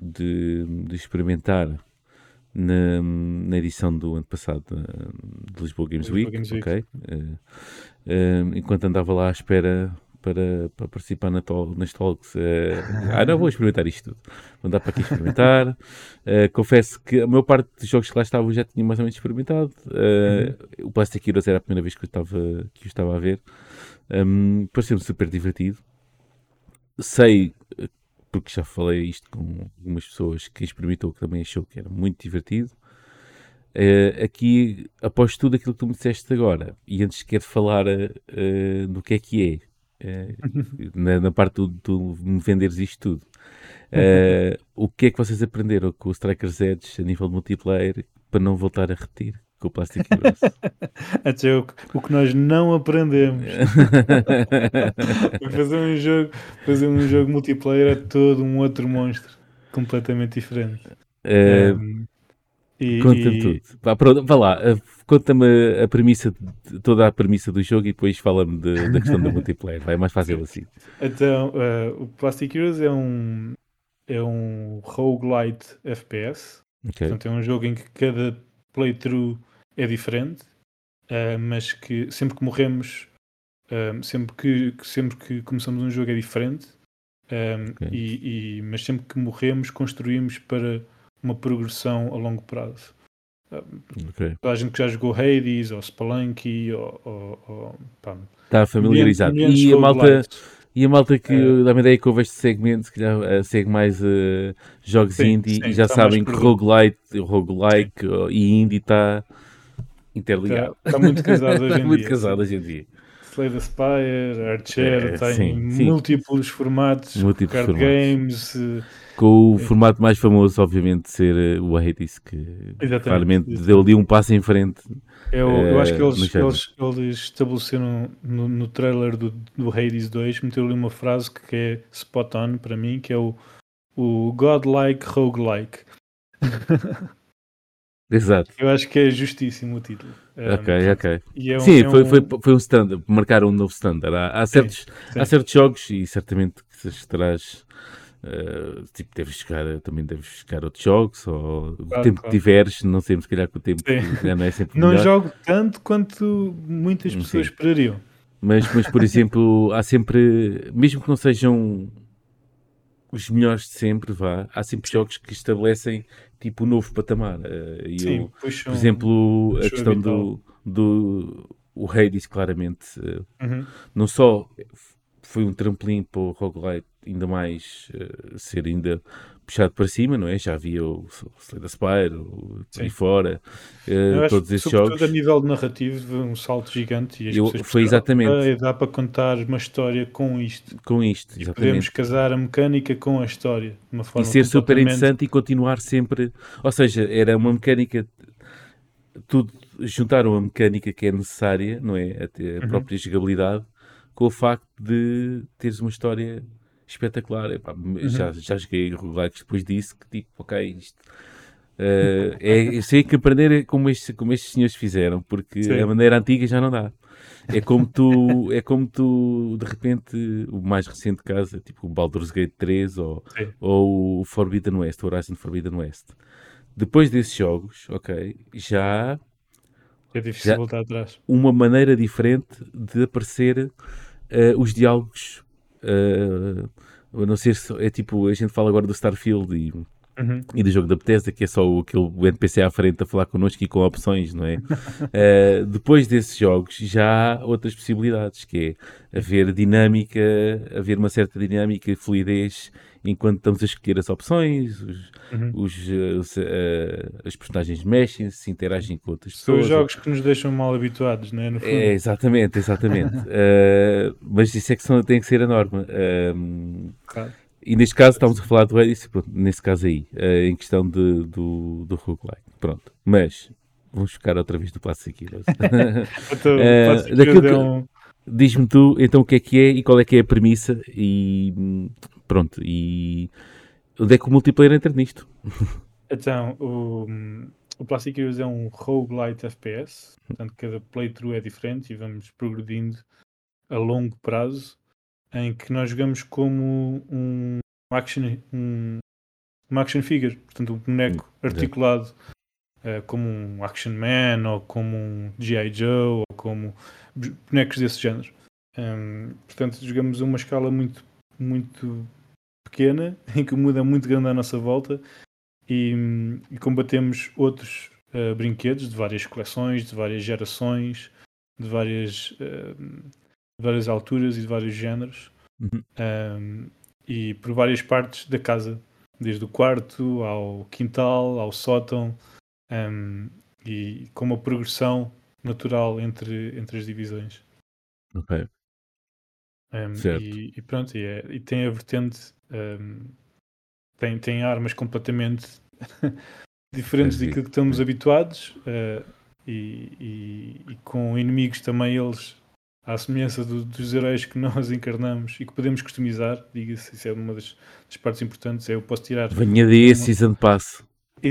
de, de experimentar na, na, edição do ano passado de Lisboa Games Lisboa Week, Games ok? Week. Uh, enquanto andava lá à espera para, para participar na tol, nas talks. Uh, ah, não vou experimentar isto tudo. Vou andar para aqui experimentar. Uh, confesso que a maior parte dos jogos que lá estavam já tinha mais ou menos experimentado. Uh, uhum. O Plastic Heroes era a primeira vez que eu estava, que eu estava a ver. Um, Pareceu-me super divertido. Sei, porque já falei isto com algumas pessoas que experimentou, que também achou que era muito divertido. Uh, aqui, após tudo aquilo que tu me disseste agora, e antes quero falar uh, do que é que é, na, na, parte do, do me venderes isto tudo. Uh, o que é que vocês aprenderam com o Strikers Edge a nível de multiplayer para não voltar a repetir com o Plastic Heroes? Até o, o que nós não aprendemos. fazer um jogo, fazer um jogo multiplayer é todo um outro monstro completamente diferente. Uh, um, Conta-me tudo. Vá, vá lá, eh, conta-me a premissa, toda a premissa do jogo e depois fala-me de, da questão do multiplayer. Vai, é mais fácil assim. Então, uh, o Plastic Heroes é um, é um roguelite FPS. Okay. Portanto, é um jogo em que cada playthrough é diferente, uh, mas que sempre que morremos, uh, sempre, que, sempre que começamos um jogo é diferente. Um, okay. e, e, mas sempre que morremos, construímos para uma progressão a longo prazo. Okay. A gente que já jogou Hades ou Spelunky ou, ou, ou pá, está familiarizado. E a, malta, e a malta que é. dá-me ideia que houve este segmento, que já uh, segue mais uh, jogos sim, indie sim, e já sabem que roguelite, roguelike uh, e indie está interligado. Está, está muito casado hoje em muito dia. casado hoje em dia. Slay the Spire, Archer, é, tem sim, múltiplos formatos, múltiplos card formatos. games. Com o é. formato mais famoso, obviamente, ser uh, o Hades, que exatamente, claramente deu ali um passo em frente. Eu, uh, eu acho que eles, eles, eles estabeleceram no, no trailer do, do Hades 2, meteram ali uma frase que é spot on para mim, que é o, o Godlike Roguelike. Exato. Eu acho que é justíssimo o título. Ok, um, ok. É um, sim, é foi, um... foi, foi um standard, marcar um novo standard. Há, há certos, sim, sim. há certos jogos e certamente que estarás. Uh, tipo, deves jogar, também deves jogar outros jogos, ou claro, o tempo claro. que tiveres, não sei, se calhar que o tempo já não é sempre Não melhor. jogo tanto quanto muitas pessoas Sim. esperariam. Mas, mas, por exemplo, há sempre, mesmo que não sejam os melhores de sempre, vá, há sempre jogos que estabelecem tipo um novo patamar. Uh, e Sim, eu, puxam, por exemplo, a questão do, do o Hades, claramente, uh, uhum. não só foi um trampolim para o roguelite ainda mais uh, ser ainda puxado para cima, não é? Já havia o Slay Spire, o por fora, uh, todos esses jogos. a nível de narrativo, um salto gigante. E Eu, foi exatamente. Ah, dá para contar uma história com isto. Com isto, exatamente. podemos casar a mecânica com a história. De uma forma e ser super interessante e continuar sempre. Ou seja, era uma mecânica. Tudo juntaram a mecânica que é necessária, não é? Até a uhum. própria jogabilidade, com o facto de teres uma história espetacular. Epá, uhum. já, já joguei roguelikes depois disso que tipo, ok, isto. Uh, é, eu sei que aprender como, este, como estes senhores fizeram, porque Sim. a maneira antiga já não dá. É como tu, é como tu, de repente, o mais recente caso, é tipo o Baldur's Gate 3 ou, ou o Forbidden West, o Horizon Forbidden West. Depois desses jogos, ok, já é difícil já voltar atrás. Uma maneira diferente de aparecer uh, os diálogos Uh, não sei se é tipo, a gente fala agora do Starfield e, uhum. e do jogo da Bethesda, que é só o, aquele o NPC à frente a falar connosco e com opções, não é? uh, depois desses jogos já há outras possibilidades, que é haver dinâmica, haver uma certa dinâmica e fluidez enquanto estamos a escolher as opções, os, uhum. os, os uh, as personagens mexem-se, interagem com outras pessoas. São os jogos que nos deixam mal habituados, não é? No fundo. É, exatamente, exatamente. uh, mas isso é que são, tem que ser a norma. Uh, claro. E neste caso estamos a falar do pronto, nesse caso aí, uh, em questão de, do, do roguelike. Pronto. Mas vamos ficar outra vez do Plastic Heroes. então, uh, um... Diz-me tu então o que é que é e qual é que é a premissa e pronto. E onde é que o multiplayer entra nisto? Então, o, o Plastic Heroes é um roguelite FPS, portanto cada playthrough é diferente e vamos progredindo a longo prazo, em que nós jogamos como um action, um, uma action figure, portanto um boneco articulado uh, como um Action Man ou como um G.I. Joe ou como bonecos desse género. Um, portanto, jogamos uma escala muito, muito pequena, em que muda muito grande à nossa volta e, e combatemos outros uh, brinquedos de várias coleções, de várias gerações, de várias, uh, de várias alturas e de vários géneros uhum. um, e por várias partes da casa, desde o quarto ao quintal, ao sótão um, e com uma progressão natural entre, entre as divisões. Ok. Um, certo. E, e, pronto, e, é, e, tem a vertente, um, tem, tem armas completamente diferentes é, daquilo que estamos é. habituados uh, e, e, com inimigos também eles à semelhança do, dos heróis que nós encarnamos e que podemos customizar, diga-se, isso é uma das, das, partes importantes, é eu posso tirar... Venha de uma... Season Pass. e,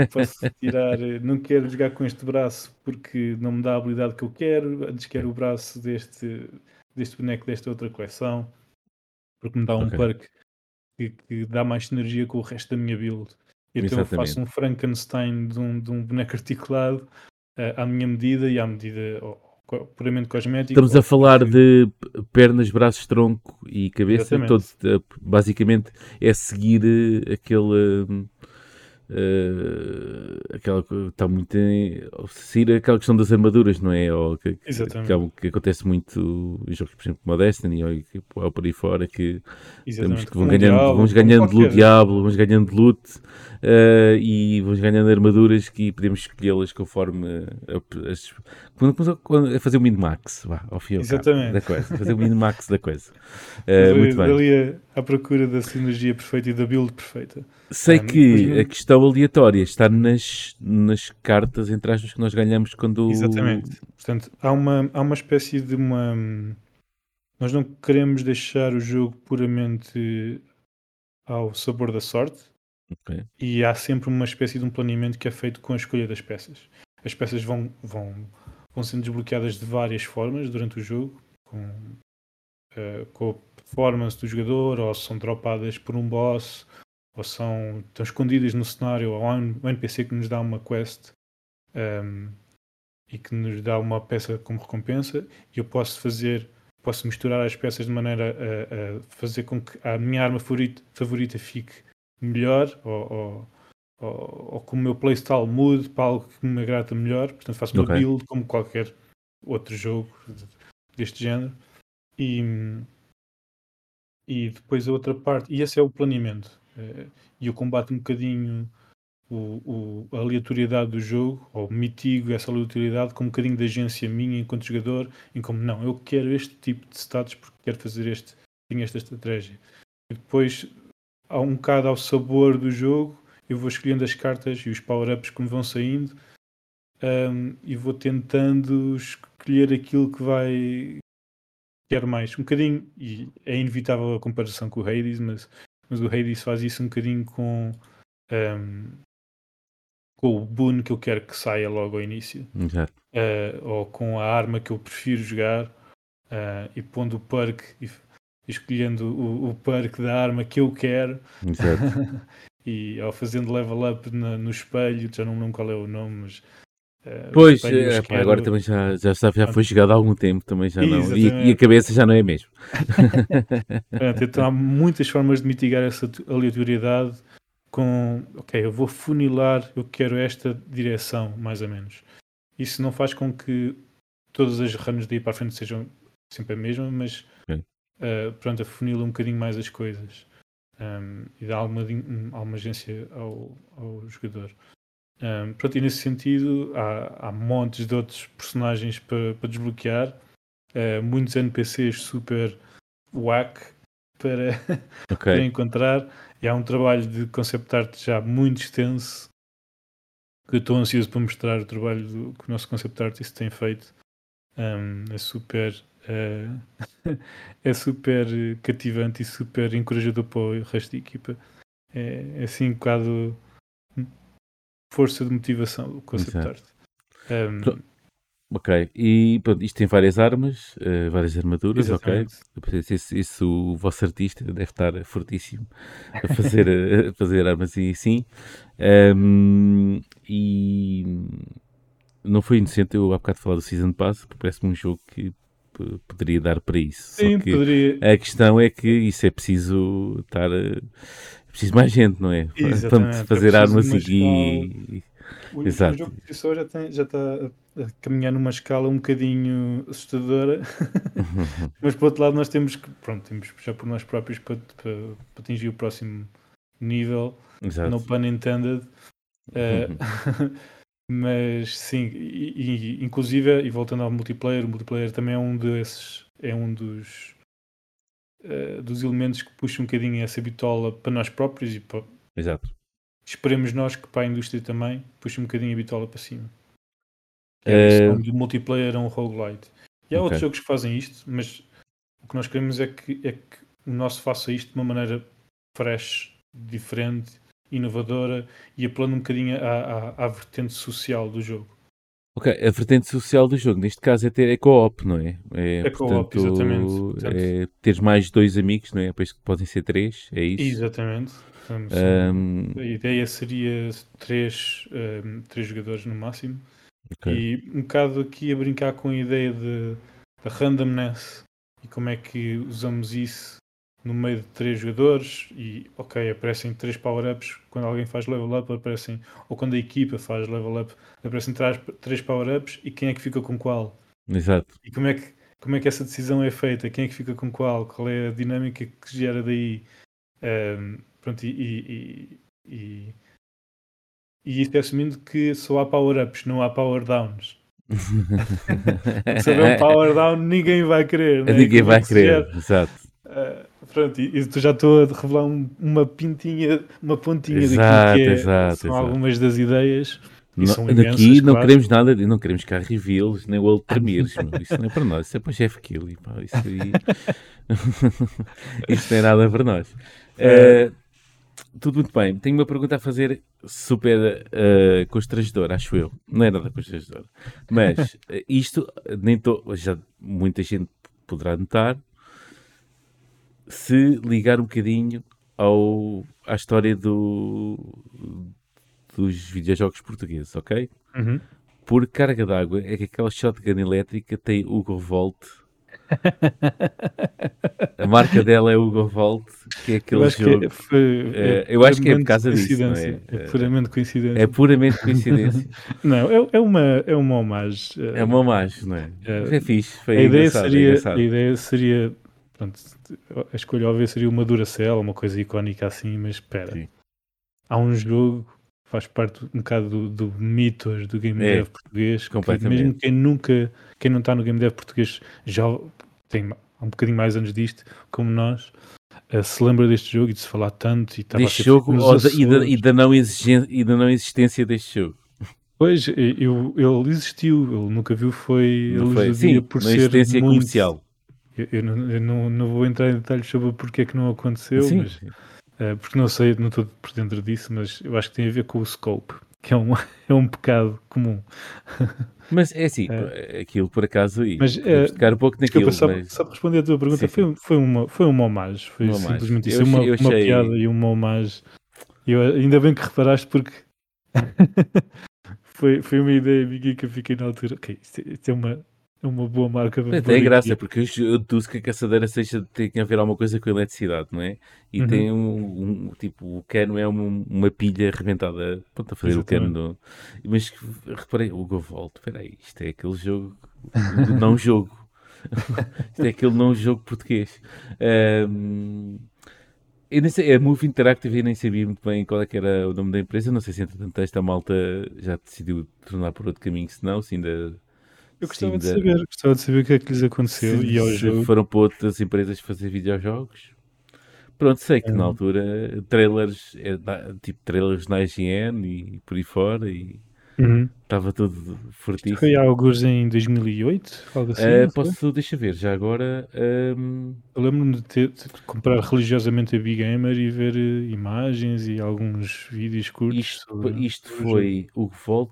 e, posso tirar, não quero jogar com este braço porque não me dá a habilidade que eu quero, antes quero o braço deste, deste boneco desta outra coleção, porque me dá um okay. perk que, que, dá mais sinergia com o resto da minha build. Então eu faço um Frankenstein de um, de um boneco articulado uh, à minha medida e à medida puramente cosmético. Estamos a falar de pernas, braços, tronco e cabeça. Todo, eh, basicamente é seguir eh, aquele. Uh, aquela está muito em, seguir aquela questão das armaduras, não é? Ou que, que, que, é que acontece muito em jogos, por exemplo, como o Destiny ou, ou por aí fora, que, temos, que vão ganhando, diabo, vamos ganhando loot diabo, vamos ganhando loot uh, e vamos ganhando armaduras que podemos escolhê-las conforme uh, as, quando, a fazer o min-max ao fim Exatamente. da coisa, fazer o min-max da coisa. Uh, muito bem. Ali à procura da sinergia perfeita e da build perfeita. Sei que a questão aleatória está nas, nas cartas, entre aspas, que nós ganhamos quando. Exatamente. Portanto, há uma, há uma espécie de uma. Nós não queremos deixar o jogo puramente ao sabor da sorte. Okay. E há sempre uma espécie de um planeamento que é feito com a escolha das peças. As peças vão, vão, vão sendo desbloqueadas de várias formas durante o jogo, com, uh, com a performance do jogador, ou são dropadas por um boss, ou são estão escondidas no cenário, ou há um NPC que nos dá uma quest um, ehm, e que nos dá uma peça como recompensa, e eu posso fazer, posso misturar as peças de maneira a, a fazer com que a minha arma favorita, favorita fique melhor, ou, ou, ou, que o meu playstyle mude para algo que me agrada melhor, portanto faço uma okay. build como qualquer outro jogo deste género. E, e depois a outra parte, e esse é o planeamento. Eh, e eu combato um bocadinho o, o, a aleatoriedade do jogo, ou mitigo essa aleatoriedade com um bocadinho de agência minha enquanto jogador, em como não, eu quero este tipo de status porque quero fazer este, tenho esta estratégia. E depois um bocado ao sabor do jogo, eu vou escolhendo as cartas e os power-ups que me vão saindo um, e vou tentando escolher aquilo que vai quero mais. Um bocadinho, e é inevitável a comparação com o Hades, mas mas o Hades faz isso um bocadinho com, um, com o boon que eu quero que saia logo ao início. Uh, ou com a arma que eu prefiro jogar uh, e pondo o perk e escolhendo o, o perk da arma que eu quero. e ou fazendo level up na, no espelho, já não lembro qual é o nome, mas Uh, pois, é, pá, agora também já, já, já, já foi chegado há algum tempo, também já não. E, e, a cabeça já não é mesmo. então há muitas formas de mitigar essa aleatoriedade com, ok, eu vou funilar, eu quero esta direção, mais ou menos. Isso não faz com que todas as runs daí para a frente sejam sempre a mesma, mas uh, pronto, afunila um bocadinho mais as coisas um, e dá alguma, alguma agência ao, ao jogador. Um, pronto, e nesse sentido há, há montes de outros personagens para, para desbloquear, uh, muitos NPCs super whack, para, Ok. para encontrar. E há um trabalho de concept art já muito extenso que eu estou ansioso para mostrar o trabalho do, que o nosso concept artist tem feito. Um, é super eh, é super cativante e super encorajador para o resto da equipa. É, é assim um bocado força de motivação o concept art. Um, Ok, e pronto, isto tem várias armas, eh, várias armaduras, ok? exatamente. Isso, isso o vosso artista deve estar fortíssimo a fazer, a fazer armas e assim. Ahm, e não foi inocente eu há bocado falar do Season Pass, porque parece-me um jogo que poderia dar para isso. Sim, que poderia. a questão é que isso é preciso estar. eh, É preciso mais gente, não é? Para Exatamente, é fazer preciso armas e, O, Exato. o jogo si só já, tem, já está a, a caminhar numa escala um bocadinho assustadora, mas por outro lado nós temos que, pronto, temos que puxar por nós próprios para, para, para atingir o próximo nível, Exato. no pun intended. Eh, mas sim, e, e, inclusive, e voltando ao multiplayer, o multiplayer também é um desses, é um dos, eh, dos elementos que puxa um bocadinho essa bitola para nós próprios e para, Exato. esperemos nós que para a indústria também puxe um bocadinho a bitola para cima. Eh, é a questão do multiplayer a um roguelite. E há Ok. outros jogos que fazem isto, mas o que nós queremos é que, é que o nosso faça isto de uma maneira fresh, diferente, inovadora e apelando um bocadinho à, à, à vertente social do jogo. Ok, a vertente social do jogo, neste caso é, ter, é co-op, não é? É, É co-op, exatamente. Portanto- É ter mais dois amigos, não é? Depois que podem ser três, é isso? Exatamente. Portanto, Ahm, A ideia seria três, ehm, três jogadores no máximo. ok. E um bocado aqui a brincar com a ideia de, da randomness e como é que usamos isso no meio de três jogadores e ok, aparecem três power-ups quando alguém faz level up, aparecem, ou quando a equipa faz level up, aparecem três, três power-ups e quem é que fica com qual? Exato. E como é, que, como é que essa decisão é feita? Quem é que fica com qual? Qual é a dinâmica que gera daí? Ahm, pronto, e, e, e, e, e isto é assumindo que só há power-ups, não há power-downs. Se houver um power-down, ninguém vai querer. né? Ninguém vai querer, exato. Ah, pronto, e, e tu já estou a revelar um- uma pintinha, uma pontinha Exato, daquilo que é, exato, são exato. algumas das ideias. E Não- são imensas, aqui não claro. queremos nada, não queremos cá reveals, nem premieres, meu. isso não é para nós, isso é para o Jeff Kelly, pá, isso aí, isso não é nada para nós. Eh, tudo muito bem, tenho uma pergunta a fazer super eh, constrangedora, acho eu, não é nada constrangedora, mas isto, nem to, já muita gente poderá notar, se ligar um bocadinho ao, à história do, dos videojogos portugueses, ok? Uhum. Por carga d'água é que aquela shotgun elétrica tem Hugo Volt. A marca dela é Hugo Volt, que é Eu aquele acho que jogo. é, foi- Eh, eu acho que é por causa disso, não é? coincidência. É Eh, puramente coincidência. É puramente coincidência. Não, é, é uma, é uma homagem. É uma homagem, não é? É. É fixe, foi a ideia é seria, a ideia seria pronto, a escolha óbvia seria uma Duracell, uma coisa icónica assim, mas espera. Sim. Há um jogo que faz parte um bocado do, do mitos do game É, dev português, que completamente. mesmo quem nunca, quem não está no game dev português já tem um bocadinho mais anos disto, como nós, eh, se lembra deste jogo e de se falar tanto e estava Deste jogo da- e, da, e da não e da não existência deste jogo. Pois, eu, ele existiu, ele nunca viu, foi Não foi? Sim, por ser existência muito... comercial. Eu, eu não, eu não, não vou entrar em detalhes sobre porque é que não aconteceu, Sim, mas, eh, porque não sei, não estou por dentro disso, mas eu acho que tem a ver com o scope, que é um, é um pecado comum. Mas é assim, aquilo por acaso, e Mas, eh, tocar um pouco Desculpa, naquilo, só, mas só para responder a tua pergunta, Sim, foi, foi, uma, foi uma homagem, foi Uma simplesmente Eu isso, uma, eu uma achei- piada e uma homagem. E eu, ainda bem que reparaste porque foi, foi uma ideia minha que eu fiquei na altura, ok, isto, é- isto é, uma, é uma boa marca pôr tem graça, porque eu deduzo que a caçadeira seja, tem que haver alguma coisa com a eletricidade, não é? E Uhum. tem um, um- tipo, o cano é uma, uma pilha arrebentada, pronto, a fazer o cano do... Mas reparei, o Govolt, espera aí, isto é aquele jogo, não jogo. isto é aquele não jogo português. Ahm, eu nem sei, a Move Interactive eu nem sabia muito bem qual é que era o nome da empresa, não sei se entretanto esta malta já decidiu tornar por outro caminho, se não, se ainda... Eu gostava de ainda- saber, gostava de saber o que é que lhes aconteceu se, e ao jogo. foram para outras empresas fazer videojogos. Pronto, sei que na Hum. altura trailers, é da- tipo trailers na IGN e por aí fora e Uhum. estava tudo Isto fortíssimo. foi alguns em 2008, algo assim. Foi? posso, deixa ver, já agora. ahm, Eu lembro-me de, ter, de comprar religiosamente a Big Gamer e ver eh, imagens e alguns vídeos curtos. isto, sobre- isto foi o Volt,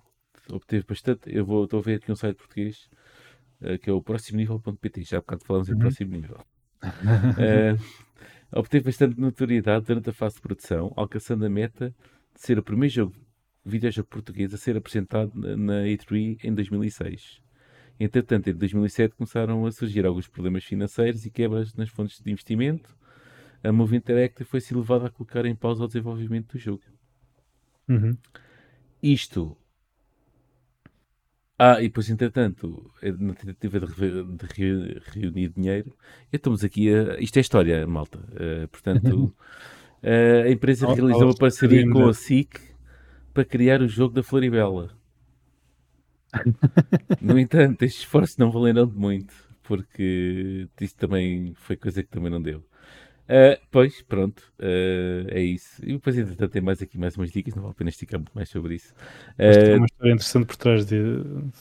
obteve bastante. Eu vou, estou a ver aqui um site português ah, que é o próximo nível.pt. Já há bocado falamos em Uhum. próximo nível. Ah, obteve bastante notoriedade durante a fase de produção, alcançando a meta de ser o primeiro jogo, videojogo português a ser apresentado na- na E3 em 2006. Entretanto, em 2007 começaram a surgir alguns problemas financeiros e quebras nas fontes de investimento. A Move Interactive foi-se levada a colocar em pausa o desenvolvimento do jogo. Uhum. Isto. Ah, e depois, entretanto, eh, na tentativa de, de re- reunir dinheiro, estamos aqui a. Isto é história, malta. Eh, portanto, eh, a empresa realizou uma parceria com a SIC para criar o jogo da Floribela. No entanto, estes esforços não valeram de muito, porque isso também foi coisa que também não deu. Ah, pois, pronto, ah, é isso. E depois, entretanto, tem mais aqui mais umas dicas, não vale a pena esticar muito mais sobre isso. Mas tem Ah, uma história interessante por trás de,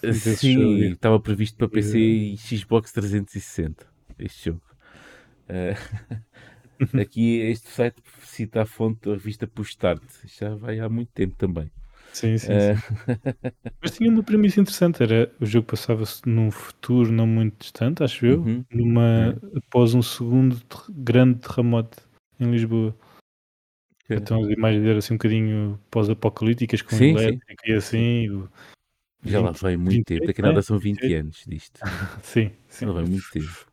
desse Sim, estava previsto para PC e Xbox 360 este jogo. Aqui este site cita a fonte da revista Push Start. Isto Já vai há muito tempo também. Sim, sim, Ah, sim. Mas tinha uma premissa interessante, era o jogo passava-se num futuro não muito distante, acho eu, Uhum. numa, após um segundo ter- grande terremoto em Lisboa. Então as imagens eram assim um bocadinho pós-apocalípticas com Sim, sim. elétrico e assim. o- já lá 20, vai muito 28, tempo. Daqui nada são 20 28. anos disto. Sim, sim. Já vai muito tempo.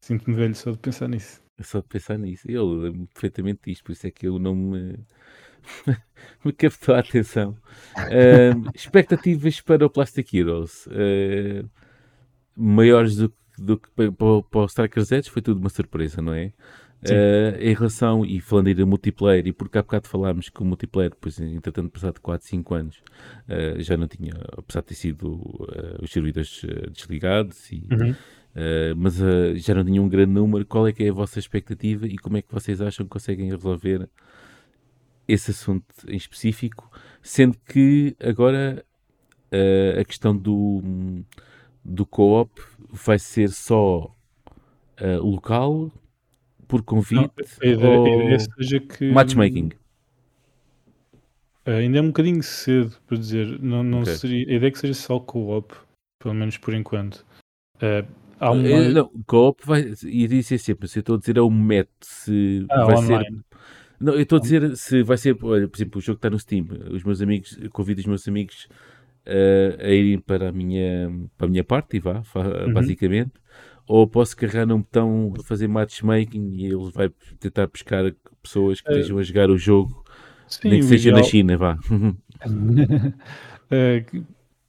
Sinto-me velho só de pensar nisso. Só de pensar nisso. Eu lembro perfeitamente disto, por isso é que eu não me, me captou a atenção. Ahm, expectativas para o Plastic Heroes. Ah, maiores do, que- do que para, para, o Strikers Edge, foi tudo uma surpresa, não é? Ah, em relação, e falando aí do multiplayer, e porque há bocado falámos que o multiplayer, depois, entretanto, passado 4, 5 anos, ah, já não tinha, apesar de ter sido ah, os servidores desligados e Uhum. Uh, mas uh, já não tinha um grande número. Qual é que é a vossa expectativa e como é que vocês acham que conseguem resolver esse assunto em específico? Sendo que agora uh, a questão do, do co-op vai ser só uh, local, por Não, convite a ideia, a ou ideia seja que matchmaking? eh, ainda é um bocadinho cedo para dizer, não, não Ok. seria, a ideia é que seja só co-op, pelo menos por enquanto. Eh, há uma, Uh, não, co-op vai, iria ser sempre, se eu estou a dizer é um método, se ah, vai ser online. Não, eu estou a dizer se vai ser, olha, por exemplo, o jogo está no Steam, os meus amigos, convido os meus amigos eh, a irem para a minha, para a minha parte, e vá, Uhum. basicamente, ou posso carregar num botão, fazer matchmaking e ele vai tentar pescar pessoas que Eh, estejam a jogar o jogo, Sim, nem que seja na China, vá. Que-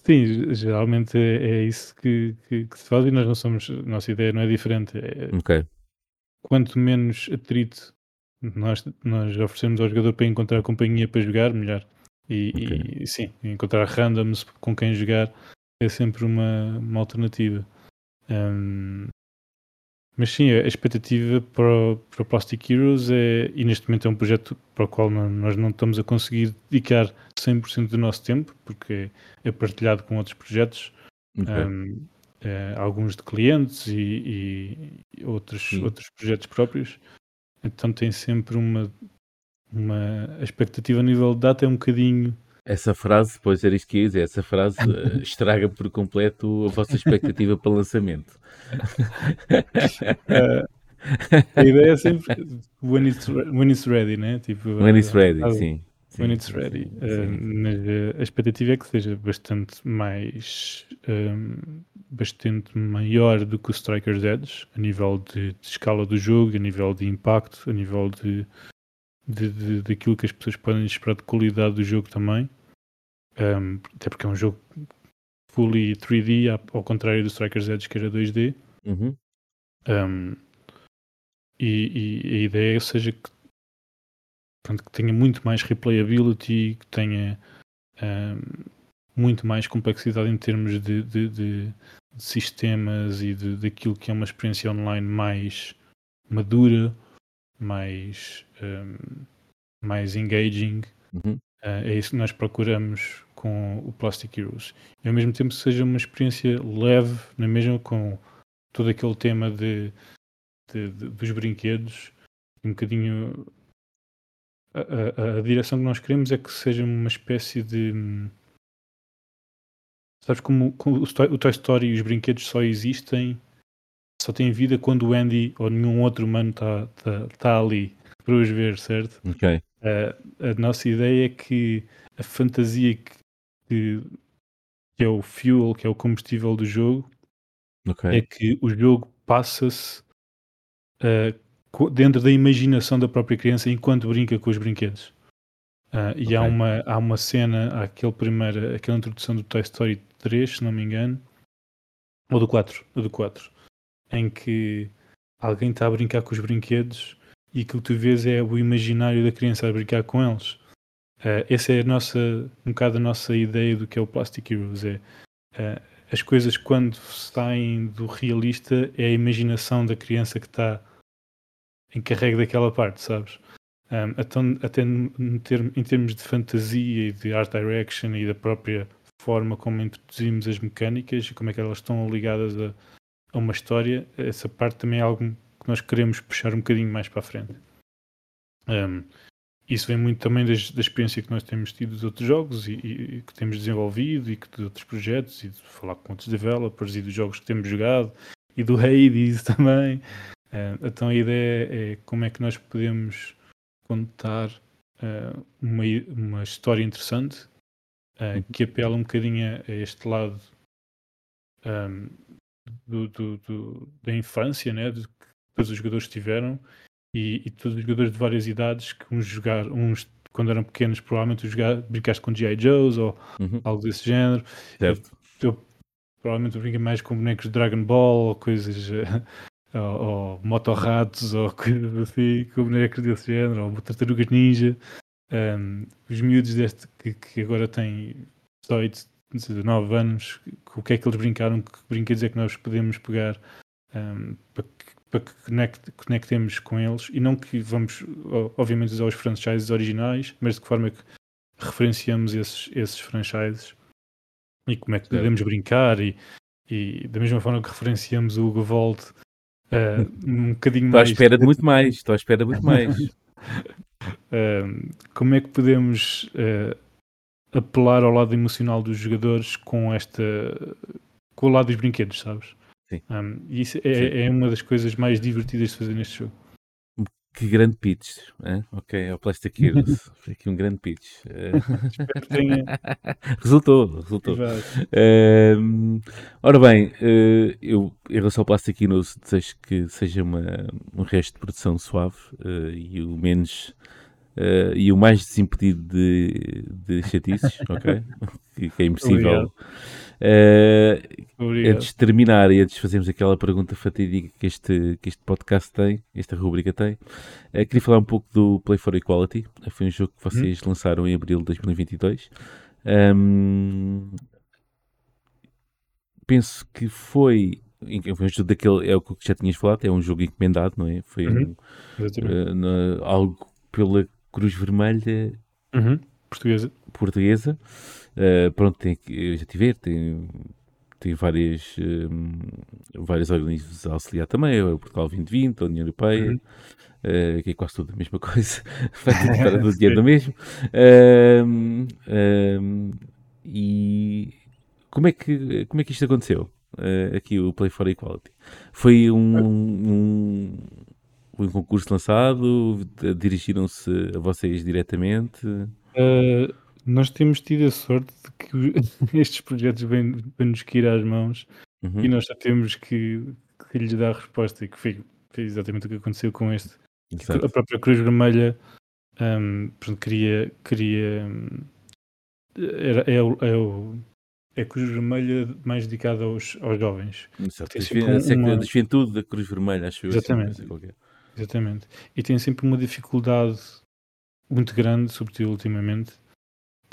sim, geralmente é, é isso que, que- que se faz e nós não somos, a nossa ideia não é diferente. É, ok, quanto menos atrito nós, nós oferecemos ao jogador para encontrar companhia para jogar, melhor. E, Ok. e, sim, encontrar randoms com quem jogar é sempre uma, uma alternativa. Ahm, mas sim, a expectativa para o, para Plastic Heroes é, e neste momento é um projeto para o qual não- nós não estamos a conseguir dedicar 100% do nosso tempo, porque é partilhado com outros projetos, ok. um, eh, alguns de clientes e, e- e outros, Sim. outros projetos próprios. Então tem sempre uma, uma a expectativa a nível de data é um bocadinho Essa frase, pois era isto que ia dizer, essa frase eh, estraga por completo a vossa expectativa para lançamento. eh, a ideia é sempre when it's, when it's ready, né? Tipo, When it's ready, ah, sim. When sim, it's sim, ready. sim, Uh, sim. mas uh, a expectativa é que seja bastante mais um, bastante maior do que o Strikers Edge a nível de, de escala do jogo, a nível de impacto, a nível de, de, de- daquilo que as pessoas podem esperar de qualidade do jogo também. Um, até porque é um jogo fully 3D, ao- contrário do Strikers Edge que era 2D. Uhum. Um, e, e a ideia seja que, pronto, que tenha muito mais replayability, que tenha um, muito mais complexidade em termos de, de- de- de sistemas e de, daquilo que é uma experiência online mais madura, mais, um, mais engaging. Uhum. Uh, é isso que nós procuramos com o Plastic Heroes. E ao mesmo tempo seja uma experiência leve, na mesma com todo aquele tema de, de, de dos brinquedos, um bocadinho a, a, a, direção que nós queremos é que seja uma espécie de sabes como, como o Toy Story e os brinquedos só existem só têm vida quando o Andy ou nenhum outro humano está tá, tá ali para os ver, certo? Ok. Uh, a nossa ideia é que a fantasia que, que, é o fuel, que é o combustível do jogo, okay. é que o jogo passa-se uh, dentro da imaginação da própria criança enquanto brinca com os brinquedos. Uh, e okay. há, uma, há uma cena, aquele primeiro, aquela introdução do Toy Story 3, se não me engano, ou do 4, ou do 4, em que alguém está a brincar com os brinquedos e aquilo que tu vês é o imaginário da criança a brincar com eles. Uh, essa é a nossa, um bocado a nossa ideia do que é o Plastic Heroes. É, uh, as coisas quando saem do realista é a imaginação da criança que está encarregue daquela parte, sabes? Um, então, até em, termos de fantasia e de art direction e da própria forma como introduzimos as mecânicas e como é que elas estão ligadas a, a uma história, essa parte também é algo que nós queremos puxar um bocadinho mais para a frente. Um, isso vem muito também das, da experiência que nós temos tido dos outros jogos e, e, que temos desenvolvido e que de outros projetos e de falar com outros developers e dos jogos que temos jogado e do Hades também. Uh, então a ideia é como é que nós podemos contar uh, uma, uma história interessante uh, que apela um bocadinho a, este lado um, do, do, do, da infância, né, de que todos os jogadores tiveram e, e, todos os jogadores de várias idades que uns jogar, uns quando eram pequenos provavelmente jogar, brincaste com G.I. Joes ou uhum. algo desse género. Certo. Eu, eu provavelmente brinquei mais com bonecos de Dragon Ball ou coisas ou, ou motorratos ou coisas assim, com bonecos desse género, ou tartarugas ninja. Um, os miúdos deste que, que agora têm 18, 19 anos, o que é que eles brincaram, que brinquedos é que nós podemos pegar um, para, que, para que conect, conectemos com eles. E não que vamos, obviamente, usar os franchises originais, mas de que forma é que referenciamos esses, esses franchises? E como é que podemos brincar? E, e da mesma forma que referenciamos o Hugo Volt uh, um bocadinho Estou à espera de muito mais, estou à espera de muito mais. uh, como é que podemos uh, apelar ao lado emocional dos jogadores com esta com o lado dos brinquedos, sabes? Sim. Um, e isso é, é, uma das coisas mais divertidas de fazer neste jogo. Que grande pitch, hein? ok, é o Plastic Heroes, aqui um grande pitch. Resultou, resultou. Uh, ora bem, uh, eu em relação ao Plastic Heroes desejo que seja uma, um resto de produção suave uh, e o menos Uh, e o mais desimpedido de, de chatices, ok? que, que, é impossível. Uh, antes de terminar e antes de fazermos aquela pergunta fatídica que este, que este podcast tem, esta rubrica tem, uh, queria falar um pouco do Play for Equality. Foi um jogo que vocês hum. lançaram em abril de 2022. Um, penso que foi foi um jogo daquele, é o que já tinhas falado, é um jogo encomendado, não é? Foi uhum. um, uh, algo pela Cruz Vermelha uhum. portuguesa. portuguesa. Uh, pronto, tem, eu já tive, tem, tem várias, um, vários organismos a auxiliar também, o Portugal 2020, a União Europeia, uhum. uh, que é quase tudo a mesma coisa, feita do dinheiro do mesmo. Uh, e como é, que, como é que isto aconteceu? Uh, aqui o Play for Equality. Foi um, um, um concurso lançado? Dirigiram-se a vocês diretamente? Uh, nós temos tido a sorte de que estes projetos vêm, vêm nos cair às mãos uhum. e nós só temos que, que, lhes dar a resposta. E que foi, foi exatamente o que aconteceu com este. Exato. A própria Cruz Vermelha um, queria. queria era, é, o, é, o, é a Cruz Vermelha mais dedicada aos, aos jovens. Exato. Desfia, uma... Desventude da Cruz Vermelha, acho Exatamente. eu. Assim, Exatamente. E tem sempre uma dificuldade muito grande, sobretudo ultimamente,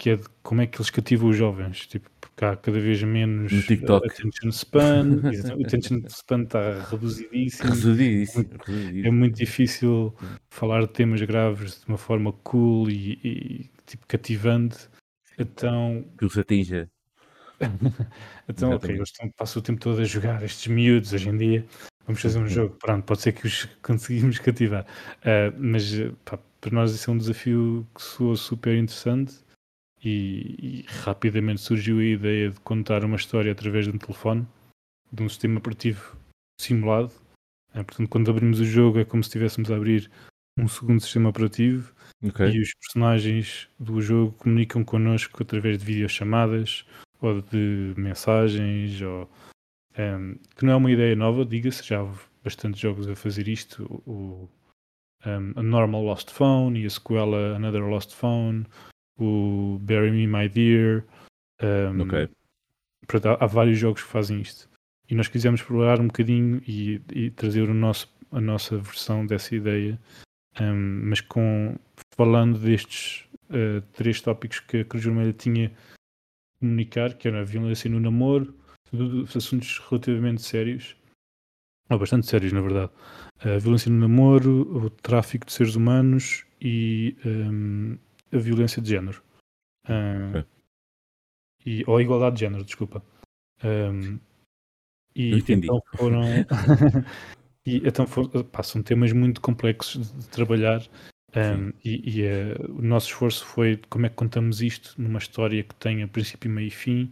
que é de como é que eles cativam os jovens. Tipo, porque há cada vez menos No TikTok. uh, attention span, o attention span está reduzidíssimo. Resudíssimo. É resudíssimo. muito difícil falar de temas graves de uma forma cool e, e, tipo cativante. Então, Que os atinja. então ok, Exatamente. eles estão, passam o tempo todo a jogar estes miúdos hoje em dia. Vamos fazer um jogo, pronto, pode ser que os conseguimos cativar. Ah, mas pá, para nós isso é um desafio que soa super interessante e, e rapidamente surgiu a ideia de contar uma história através de um telefone, de um sistema operativo simulado. Ah, portanto, quando abrimos o jogo é como se estivéssemos a abrir um segundo sistema operativo Ok. e os personagens do jogo comunicam connosco através de videochamadas ou de mensagens ou ehm, que não é uma ideia nova, diga-se, já houve bastantes jogos a fazer isto, o ehm, a Normal Lost Phone e a sequela Another Lost Phone, o Bury Me My Dear, Ok. portanto, há, há vários jogos que fazem isto. E nós quisemos explorar um bocadinho e, e trazer o nosso, a nossa versão dessa ideia, ehm, mas com falando destes eh, três tópicos que a Cruz Vermelha tinha comunicar, que era a violência no namoro, tudo assuntos relativamente sérios, ou bastante sérios, na verdade. A violência no namoro, o tráfico de seres humanos e ehm, a violência de género. E, ou a igualdade de género, desculpa. E entendi. então foram. e então foram, pá, são temas muito complexos de, trabalhar. ahm, e e, eh, o nosso esforço foi como é que contamos isto numa história que tenha princípio, meio e fim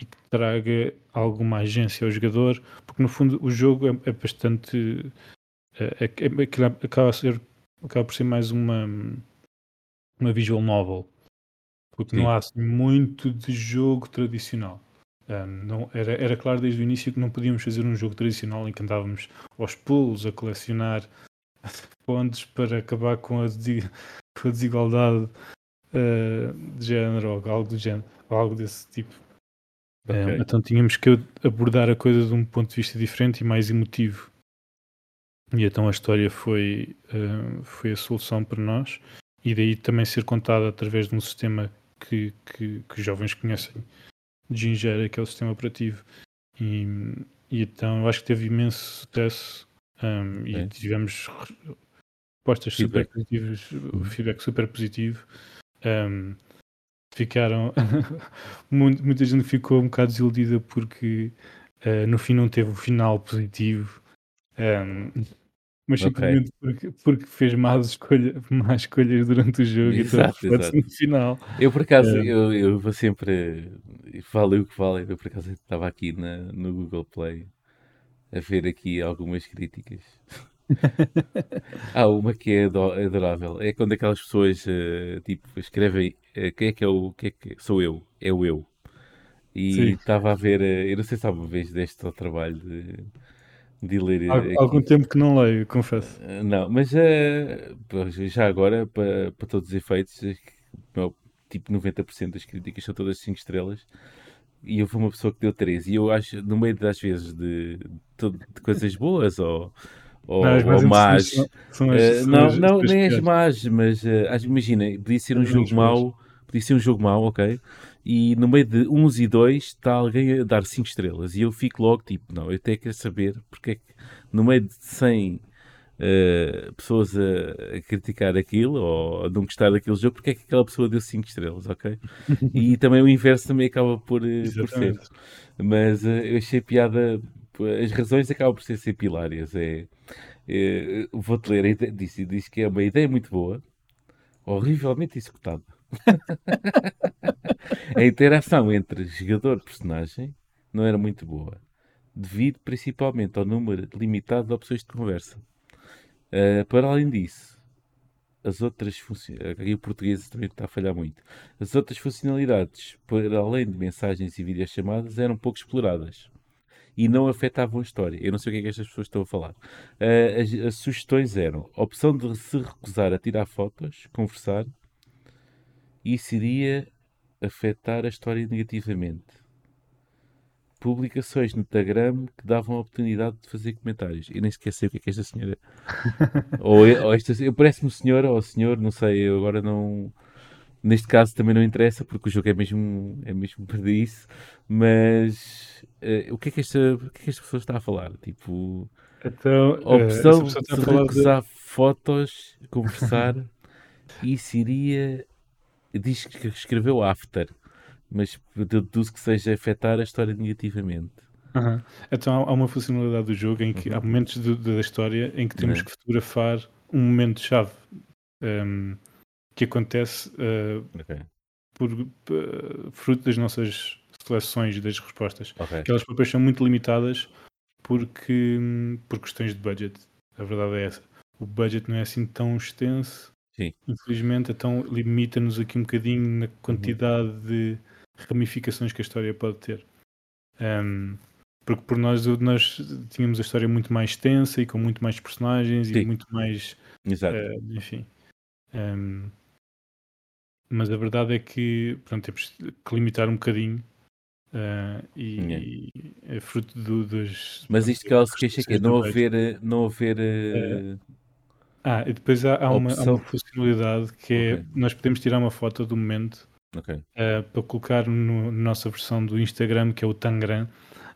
e que traga alguma agência ao jogador, porque no fundo o jogo é, é bastante. É, é, é- aquilo acaba, ser, acaba por ser mais uma, uma visual novel, porque Sim. não há assim, muito de jogo tradicional. Ah, não, era, era claro desde o início que não podíamos fazer um jogo tradicional em que andávamos aos pulos a colecionar pontos para acabar com a, com a desigualdade ah, de género ou algo do género, algo desse tipo. Ok. Ah, então tínhamos que abordar a coisa de um ponto de vista diferente e mais emotivo. E então a história foi, ah, foi a solução para nós e daí também ser contada através de um sistema que, que, que os jovens conhecem de Gingera, que é o sistema operativo. E, e então eu acho que teve imenso sucesso um, e É. tivemos respostas super Feedback. positivas, Uhum. feedback super positivo. Um, ficaram Mu- muita gente ficou um bocado desiludida porque uh, no fim não teve o final positivo. Um, mas simplesmente porque, porque fez más, escolha, más escolhas durante o jogo e então Exato, reflete-se exato. no final. Eu, por acaso, É. eu, eu vou sempre. Vale o que vale. Eu, por acaso, estava aqui na, no Google Play a ver aqui algumas críticas. Há uma que é ado- adorável. É quando aquelas pessoas eh, tipo, escrevem eh, quem é que é o. Quem é que sou eu? É o eu. E estava a ver. eh, eu não sei se alguma vez deste ao trabalho de, de ler. eh, Há aqui. algum tempo que não leio, confesso. Uh, Não, mas uh, já agora, para, para todos os efeitos, uh, meu, tipo 90% das críticas são todas 5 estrelas e eu fui uma pessoa que deu 3. E eu acho, no meio das vezes de, de, de coisas boas ou, ou, Não, ou más, são- são as- uh, não, não, nem as más, mas uh, imagina, podia ser um jogo mau, podia ser um jogo mau, ok? E no meio de uns e dois está alguém a dar 5 estrelas e eu fico logo tipo, não, eu tenho que saber porque é que no meio de 100 uh, pessoas a, a criticar aquilo ou a não gostar daquele jogo, porque é que aquela pessoa deu 5 estrelas, ok? E também o inverso também acaba por, uh, por ser. Mas uh, eu achei piada, as razões acabam por ser sempre hilárias. É, é, Vou-te ler, diz, diz que é uma ideia muito boa, horrivelmente executada. A interação entre jogador e personagem não era muito boa, devido principalmente ao número limitado de opções de conversa. Uh, para além disso, as outras funcionalidades, aqui o português também está a falhar muito, as outras funcionalidades, para além de mensagens e videochamadas, eram pouco exploradas e não afetavam a história. Eu não sei o que é que estas pessoas estão a falar. Uh, as, as sugestões eram a opção de se recusar a tirar fotos, conversar, isso iria afetar a história negativamente. Publicações no Instagram que davam a oportunidade de fazer comentários. Eu nem sei o que é que esta senhora. ou, ou esta, eu parece-me senhora ou senhor, não sei, eu agora não. Neste caso também não interessa, porque o jogo é mesmo, é mesmo para isso. Mas uh, o, que é que esta, o que é que esta pessoa está a falar? Tipo, então, a opção de recusar de... fotos, conversar, isso iria. Diz que escreveu after, mas deduzo que seja afetar a história negativamente. Uhum. Então há uma funcionalidade do jogo em que uhum. há momentos de, de, da história em que temos uhum. que fotografar um momento-chave um, que acontece uh, okay. por uh, fruto das nossas seleções e das respostas. Okay. Aquelas próprias são muito limitadas porque por questões de budget. A verdade é essa. O budget não é assim tão extenso. Sim. Infelizmente, então limita-nos aqui um bocadinho na uhum. quantidade uhum. de ramificações que a história pode ter. Um, porque por nós, nós tínhamos a história muito mais extensa e com muito mais personagens Sim. e muito mais. Exato. Uh, enfim. Um, mas a verdade é que pronto, temos que limitar um bocadinho uh, e, é fruto do, dos. Mas isto que ela se queixa que é não haver. Não haver uh... Ah, e depois há, há, uma, há, uma, funcionalidade que é okay. nós podemos tirar uma foto do momento okay. uh, para colocar no, na nossa versão do Instagram, que é o Tangram.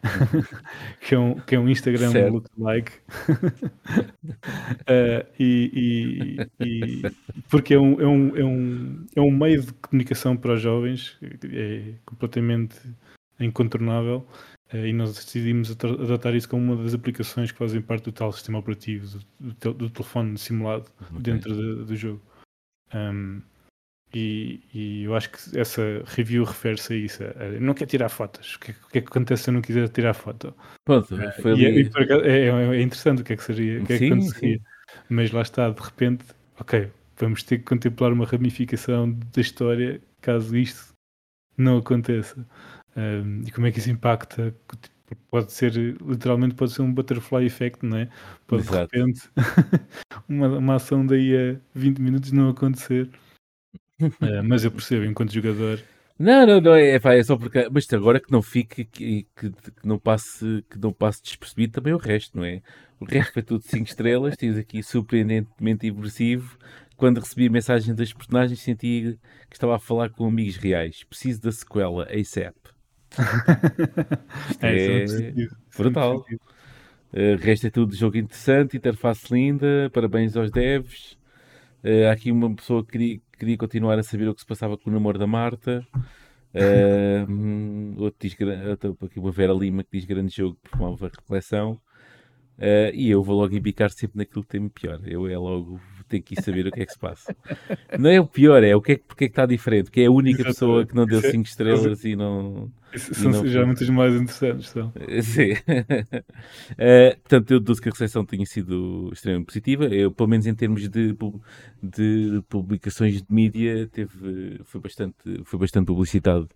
que, é um, que é um Instagram certo. lookalike. uh, e, e, e, porque é um, é, um, é, um, é um meio de comunicação para os jovens, é completamente incontornável. Uh, e nós decidimos adotar isso como uma das aplicações que fazem parte do tal sistema operativo, do, do, do telefone simulado okay. dentro de, do jogo. Um, e, e, eu acho que essa review refere-se a isso. A, não quer tirar fotos. O que, é, que, é que acontece se eu não quiser tirar foto? Pronto, é, foi e, é, ali... é, é, é, interessante o que é que seria, o que é que aconteceria. Mas lá está, de repente, ok, vamos ter que contemplar uma ramificação da história caso isto não aconteça. Um, e como é que isso impacta? Pode ser, literalmente, pode ser um butterfly effect, não é? Pode Exato. de repente uma, uma ação daí a 20 minutos não acontecer é, mas eu percebo, enquanto jogador. Não, não, não, é, é só porque. Mas agora que não fique, que, que, que, não passe, que não passe despercebido também o resto, não é? O resto foi tudo 5 estrelas, tens aqui surpreendentemente imersivo. Quando recebi a mensagem das personagens, senti que estava a falar com amigos reais. Preciso da sequela, ASAP. Isto é, é brutal. Uh, resto é tudo jogo interessante, interface linda, parabéns aos devs. Uh, há aqui uma pessoa que queria, queria continuar a saber o que se passava com o namoro da Marta. Uh, outro diz, aqui uma Vera Lima que diz grande jogo, promove a reflexão. Uh, e eu vou logo embicar sempre naquilo que tem pior. Eu é logo tenho que saber o que é que se passa. Não é o pior, é o que é, porque é que está diferente. Porque é a única Exato. pessoa que não deu 5 estrelas e não. São não... já muitas mais interessantes. São. Sim. uh, portanto, eu deduzo que a recepção tenha sido extremamente positiva. Eu, pelo menos em termos de, de publicações de mídia, teve, foi, bastante, foi bastante publicitado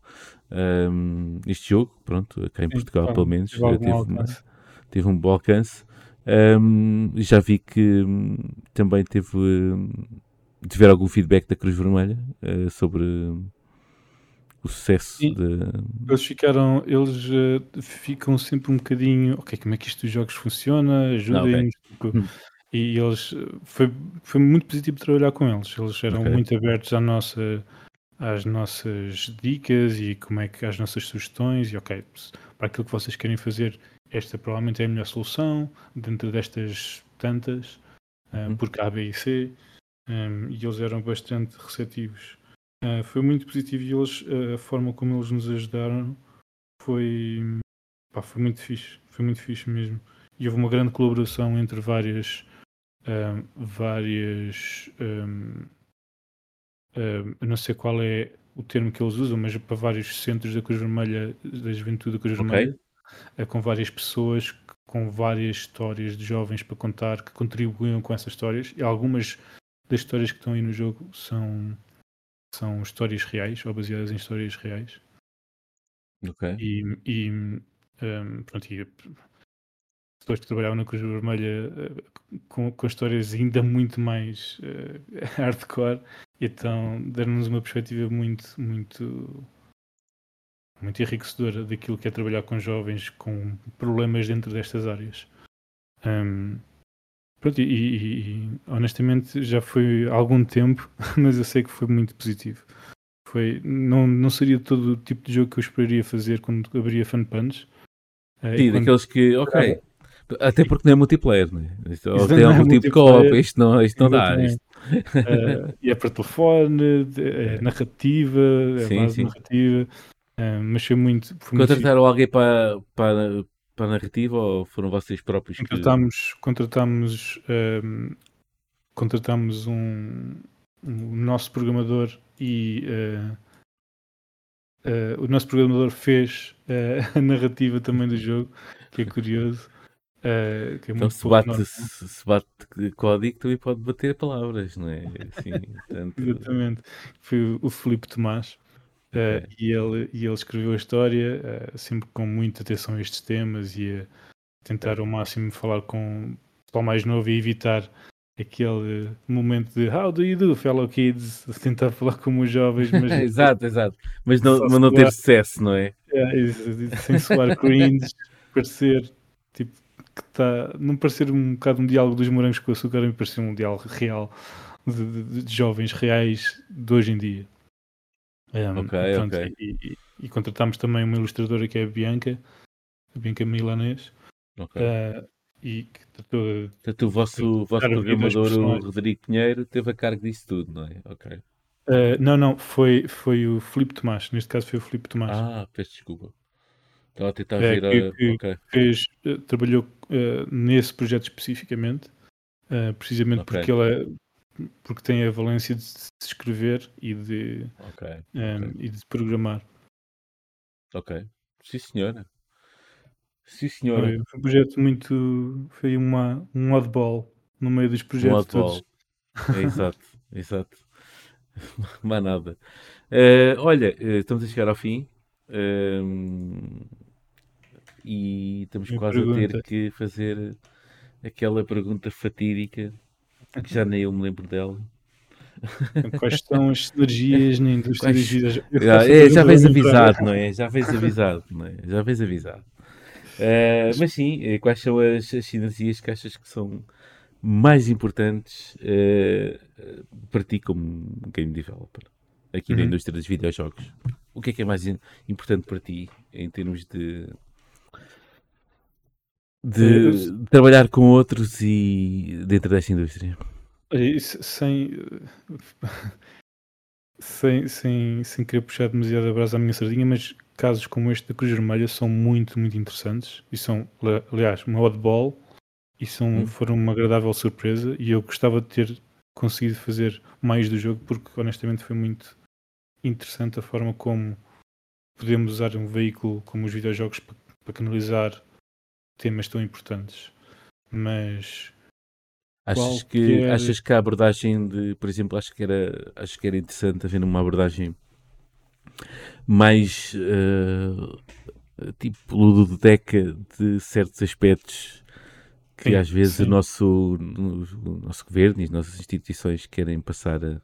um, este jogo. Pronto, cá em Portugal, Sim, pelo menos. Teve, teve um bom alcance. Um, já vi que um, também teve um, tiver algum feedback da Cruz Vermelha uh, sobre o sucesso Sim, de... eles ficaram eles uh, ficam sempre um bocadinho ok, como é que isto dos jogos funciona ajudem okay. e eles foi, foi muito positivo trabalhar com eles eles eram okay. muito abertos à nossa às nossas dicas e como é que às nossas sugestões e ok, para aquilo que vocês querem fazer esta provavelmente é a melhor solução dentro destas tantas, um, porque A, B e C, um, e eles eram bastante receptivos. Uh, foi muito positivo e eles, uh, a forma como eles nos ajudaram foi, pá, foi muito fixe, foi muito fixe mesmo. E houve uma grande colaboração entre várias, um, várias, não sei qual é o termo que eles usam, mas para vários centros da Cruz Vermelha, da Juventude da Cruz okay. Vermelha, é com várias pessoas, com várias histórias de jovens para contar que contribuíam com essas histórias. E algumas das histórias que estão aí no jogo são, são histórias reais ou baseadas em histórias reais. Ok. E, e um, pronto, e pessoas que trabalhavam na Cruz Vermelha uh, com, com histórias ainda muito mais uh, hardcore, então deram-nos uma perspectiva muito, muito muito enriquecedora daquilo que é trabalhar com jovens com problemas dentro destas áreas. Um, pronto, e, e, e, honestamente já foi há algum tempo, mas eu sei que foi muito positivo. Foi, não, não seria todo o tipo de jogo que eu esperaria fazer quando abria Fun Punch. Eh, Sim, quando... daqueles que, ok. Até porque não é multiplayer, né? Isto, ou tem é algum tipo de co-op, isto não, isto não dá. Isto... Uh, e é para telefone, é narrativa, é sim, base sim. narrativa. Uh, mas foi muito. Foi Contrataram muito... alguém para, para, para a narrativa ou foram vocês próprios? Contratámos, que... contratámos, um, contratámos um, um nosso programador e uh, uh, o nosso programador fez uh, a narrativa também do jogo, que é curioso. Uh, que é então, se bate, se, se, bate código, também pode bater palavras, não é? Assim, tanto... Exatamente. Foi o, Filipe Tomás. Uh, e, ele, e ele escreveu a história uh, sempre com muita atenção a estes temas e a tentar ao máximo falar com o pessoal mais novo e evitar aquele momento de How do you do, fellow kids? Tentar falar como os jovens, mas. exato, exato. Mas não, mas não ter sucesso, não é? é sem soar cringe, parecer tipo que está. Não parecer um bocado um diálogo dos morangos com açúcar, me parecer um diálogo real de, de, de, jovens reais de hoje em dia. Um, ok, pronto, ok. E, e, e, contratámos também uma ilustradora que é a Bianca, a Bianca Milanês. Ok. Uh, e que tratou Portanto, o vosso, vosso programador, o Rodrigo Pinheiro, teve a cargo disso tudo, não é? Ok. Uh, não, não, foi, foi o Filipe Tomás. Neste caso foi o Filipe Tomás. Ah, peço desculpa. Estava a tentar é, ver que, okay. fez, uh, trabalhou uh, nesse projeto especificamente, precisamente okay. porque ele é, porque tem a valência de se escrever e de, okay. Um, e de programar. Ok. Sim, senhora. Sim, senhor. Foi um projeto muito. Foi uma, um oddball no meio dos projetos um todos. É, exato, exato. Mais nada. Uh, olha, uh, estamos a chegar ao fim. Uh, e estamos Minha quase pergunta. a ter que fazer aquela pergunta fatídica que já nem eu me lembro dela. Quais são as sinergias na indústria Quais... das vidas? É, já vens avisado, não é? Já vens avisado, não é? Já vens avisado. Uh, mas sim, eh, quais são as, as sinergias que achas que são mais importantes uh, para ti como game developer aqui uhum. na indústria dos videojogos? O que é que é mais importante para ti em termos de de trabalhar com outros e dentro desta indústria? Sem, sem, sem, sem querer puxar demasiado a brasa à minha sardinha, mas casos como este da Cruz Vermelha são muito, muito interessantes e são, aliás, uma oddball e são, hum. foram uma agradável surpresa e eu gostava de ter conseguido fazer mais do jogo porque honestamente foi muito interessante a forma como podemos usar um veículo como os videojogos para, para canalizar temas tão importantes. Mas achas que, achas que a abordagem de, por exemplo, acho que era, acho que era interessante haver uma abordagem mais uh, tipo ludoteca de certos aspectos que sim, às vezes sim. o nosso, o nosso governo e as nossas instituições querem passar a.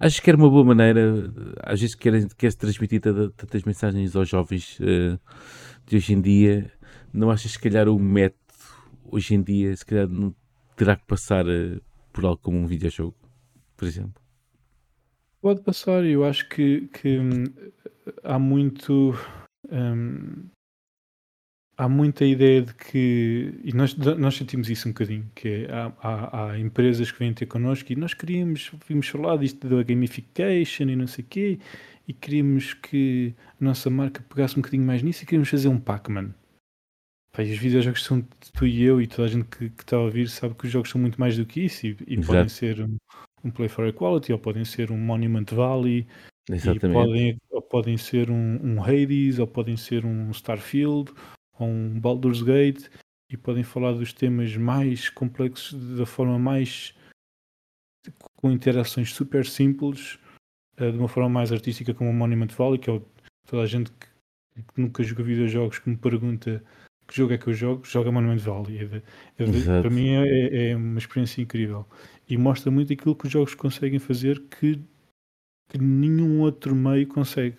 Acho que era uma boa maneira, às vezes querem, quer-se transmitir tantas mensagens aos jovens uh, de hoje em dia. Não achas, se calhar, o método hoje em dia, se calhar, não terá que passar uh, por algo como um videojogo, por exemplo? Pode passar, eu acho que, que hum, há muito. Hum, há muita ideia de que. E nós, nós sentimos isso um bocadinho, que é, há, há, há, empresas que vêm ter connosco e nós queríamos, vimos falar disto da gamification e não sei o quê, e queríamos que a nossa marca pegasse um bocadinho mais nisso e queríamos fazer um Pac-Man. E os videojogos são tu e eu e toda a gente que, está a ouvir sabe que os jogos são muito mais do que isso e, e podem ser um, um Play for Equality, ou podem ser um Monument Valley. Podem, ou podem ser um, um, Hades, ou podem ser um Starfield, ou um Baldur's Gate, e podem falar dos temas mais complexos da forma mais com interações super simples, uh, de uma forma mais artística como o Monument Valley, que é toda a gente que, que nunca jogou videojogos que me pergunta que jogo é que eu jogo, joga Monument Valley. É de, é para mim é, é, uma experiência incrível. E mostra muito aquilo que os jogos conseguem fazer que, que nenhum outro meio consegue.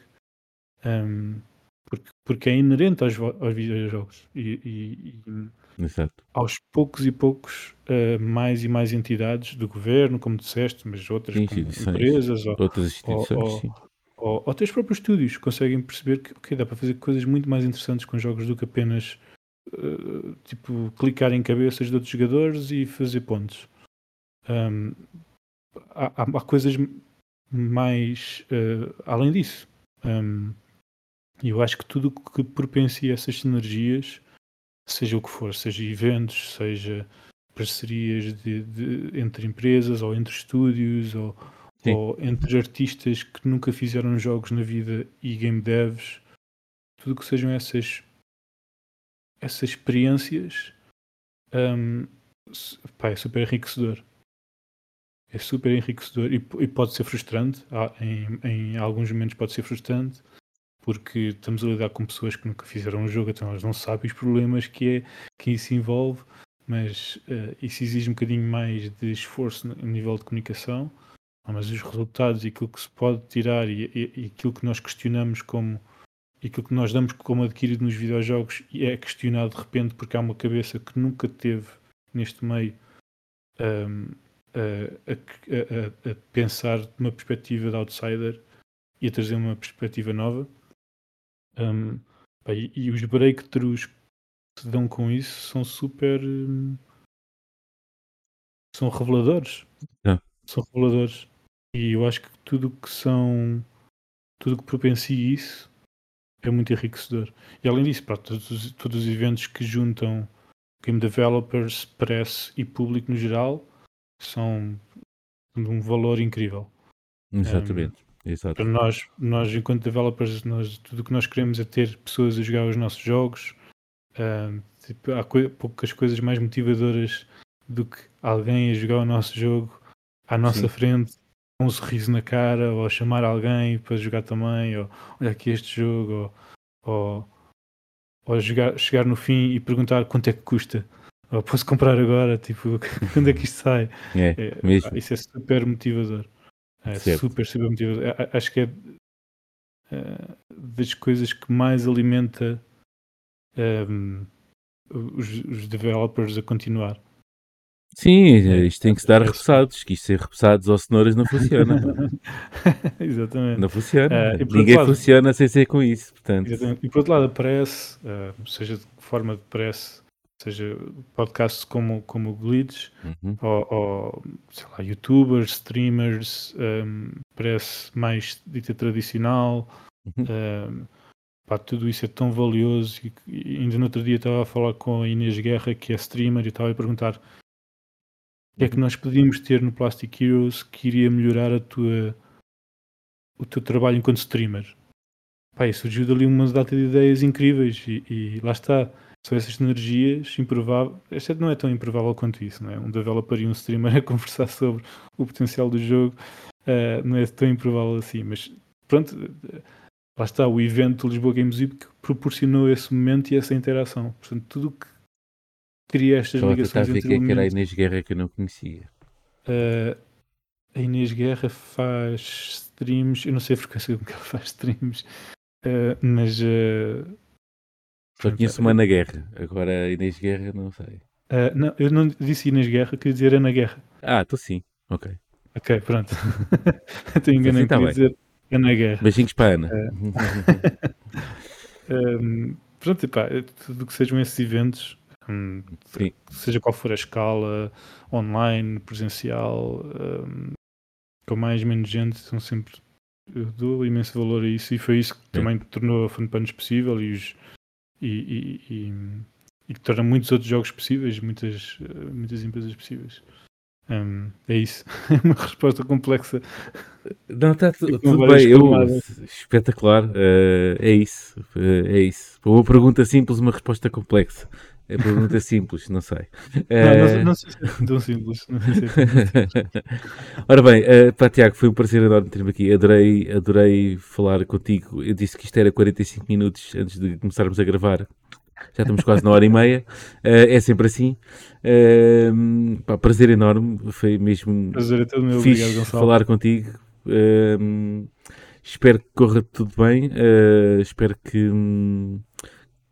Um, porque, porque é inerente aos, aos videojogos. E, e, e aos poucos e poucos uh, mais e mais entidades do governo, como disseste, mas outras sim, sim, empresas ou, outras instituições, ou, ou, ou até os próprios estúdios conseguem perceber que okay, dá para fazer coisas muito mais interessantes com jogos do que apenas uh, tipo, clicar em cabeças de outros jogadores e fazer pontos. Um, há, há, coisas mais uh, além disso. Um, eu acho que tudo que propencia essas sinergias, seja o que for, seja eventos, seja parcerias de, de, entre empresas ou entre estúdios ou, ou, entre artistas que nunca fizeram jogos na vida e game devs, tudo que sejam essas essas experiências um, pá, é super enriquecedor. É super enriquecedor e, e pode ser frustrante. Em, em, alguns momentos pode ser frustrante porque estamos a lidar com pessoas que nunca fizeram um jogo então elas não sabem os problemas que é que isso envolve mas uh, isso exige um bocadinho mais de esforço no nível de comunicação. Mas os resultados e aquilo que se pode tirar e, e, e aquilo que nós questionamos como aquilo que nós damos como adquirido nos videojogos é questionado de repente porque há uma cabeça que nunca teve neste meio um, a, a, a, a, pensar de uma perspectiva de outsider e a trazer uma perspectiva nova. Um, e, e, os breakthroughs que se dão com isso são super. Um, são reveladores. É. São reveladores. E eu acho que tudo que são. Tudo que propensia isso é muito enriquecedor. E além disso, pá, todos, todos os eventos que juntam game developers, press e público no geral são de um valor incrível. Exatamente. Um, Exato. Para nós, nós, enquanto developers, nós, tudo o que nós queremos é ter pessoas a jogar os nossos jogos. Um, tipo, há co poucas coisas mais motivadoras do que alguém a jogar o nosso jogo à nossa Sim. frente um sorriso na cara, ou chamar alguém para jogar também, ou olha aqui este jogo, ou, ou, ou jogar, chegar no fim e perguntar quanto é que custa. Ou posso comprar agora, tipo, quando é que isto sai? É, é. Isso é super motivador. É certo. super, super motivador. Acho que é, é, das coisas que mais alimenta um, os, os developers a continuar. Sim, é, isto tem que se dar repousados, que isto ser repousados ou cenouras não funciona. Exatamente. Não funciona. Uh, Ninguém lado, funciona sem ser com isso, portanto. Exatamente. E por outro lado, aparece, uh, seja de forma de press, seja podcasts como, como o Glitch, uhum. ou, ou, sei lá, youtubers, streamers, um, parece mais dita tradicional. Uhum. Um, pá, tudo isso é tão valioso. E, e ainda no outro dia estava a falar com a Inês Guerra, que é streamer, e estava a perguntar o que é que nós podíamos ter no Plastic Heroes que iria melhorar a tua, o teu trabalho enquanto streamer? E surgiu dali uma data de ideias incríveis e, e lá está. São essas energias improváveis. Esta não é tão improvável quanto isso, não é? Um developer e um streamer a conversar sobre o potencial do jogo uh, não é tão improvável assim. Mas pronto, lá está. O evento Lisboa Games Week proporcionou esse momento e essa interação. Portanto, tudo o que cria estas Só ligações entre que, é que era a Inês Guerra que eu não conhecia. Uh, a Inês Guerra faz streams, eu não sei a frequência com que ela faz streams, uh, mas. Uh, Só conheço uma Ana Guerra, agora a Inês Guerra não sei. Uh, não, eu não disse Inês Guerra, queria dizer Ana Guerra. Ah, estou sim, ok. Ok, pronto. Estou enganado, assim, tá queria dizer Ana Guerra. Beijinhos para a Ana. um, pronto, epá, tudo que sejam esses eventos um, seja qual for a escala, online, presencial, um, com mais ou menos gente, são sempre. Eu dou imenso valor a isso e foi isso que Sim. também tornou a Funpanos possível e, os, e, e, e, e, que torna muitos outros jogos possíveis, muitas, muitas empresas possíveis. Um, é isso. É uma resposta complexa. Não, está tudo, tudo bem. Eu, espetacular. Uh, é isso. Uh, é isso. Uma pergunta simples, uma resposta complexa. É pergunta simples, não sei. Não, não, sei se é tão simples. Não sei se é Ora bem, uh, pá, Tiago, foi um prazer enorme ter-me aqui. Adorei, adorei falar contigo. Eu disse que isto era 45 minutos antes de começarmos a gravar. Já estamos quase na hora e meia. Uh, é sempre assim. Uh, pá, prazer enorme. Foi mesmo prazer é todo meu. fixe Obrigado, falar contigo. Uh, espero que corra tudo bem. Espero que. Um,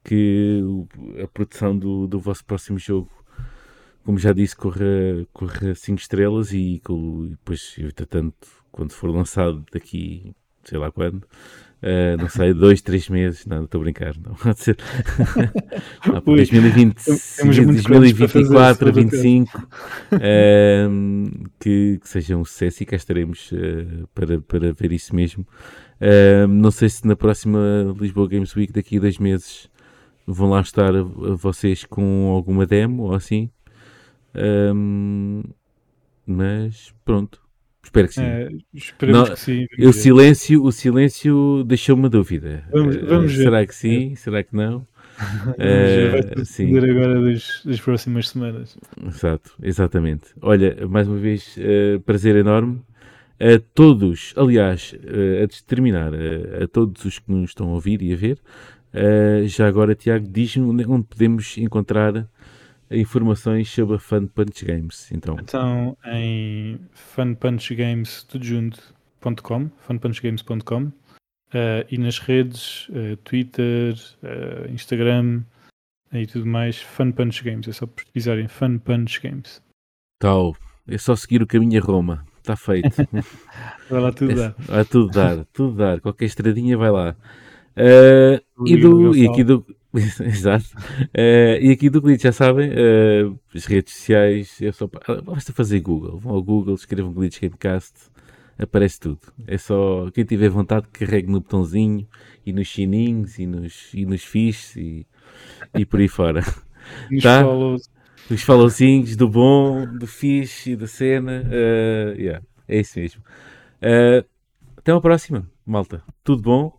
que a produção do, do vosso próximo jogo, como já disse, corra, corra 5 estrelas e, e depois, entretanto, quando for lançado daqui sei lá quando. Uh, não sei, dois, três meses, não, estou a brincar, não pode ser. ah, 2020, 2024, 2025, uh, que, que seja um sucesso e cá estaremos uh, para, para ver isso mesmo. Uh, não sei se na próxima Lisboa Games Week, daqui a dois meses, vão lá estar vocês com alguma demo ou assim. mas pronto, Espero que sim. É, esperemos não, que sim. O silêncio, o silêncio deixou-me uma dúvida. Vamos, eh, vamos ver. Será que sim? É. Será que não? uh, sim. agora das, das, próximas semanas. Exato, exatamente. Olha, mais uma vez, uh, prazer enorme. A todos, aliás, uh, a terminar, uh, a todos os que nos estão a ouvir e a ver, já agora, Tiago, diz-me onde podemos encontrar informações sobre a Fun Punch Games. Então, então em funpunchgames.com, funpunchgames.com uh, e nas redes uh, Twitter, uh, Instagram e tudo mais, Fun Punch Games. É só pesquisarem Fun Punch Games. Tal, é só seguir o caminho a Roma. Está feito. vai lá tudo é, dar. Vai tudo dar, tudo dar. Qualquer estradinha vai lá. Uh, e, do, e aqui do, Exato. Uh, e aqui do Glitch, já sabem, uh, as redes sociais, é só, basta fazer Google. Vão ao Google, escrevam Glitch Gamecast, aparece tudo. É só quem tiver vontade carregue no botãozinho e nos chininhos e nos, e nos fiches e, e por aí fora. Nos tá? follows. Os followzinhos do bom, do fixe e da cena. Uh, yeah, é isso mesmo. até uma próxima, malta. Tudo bom?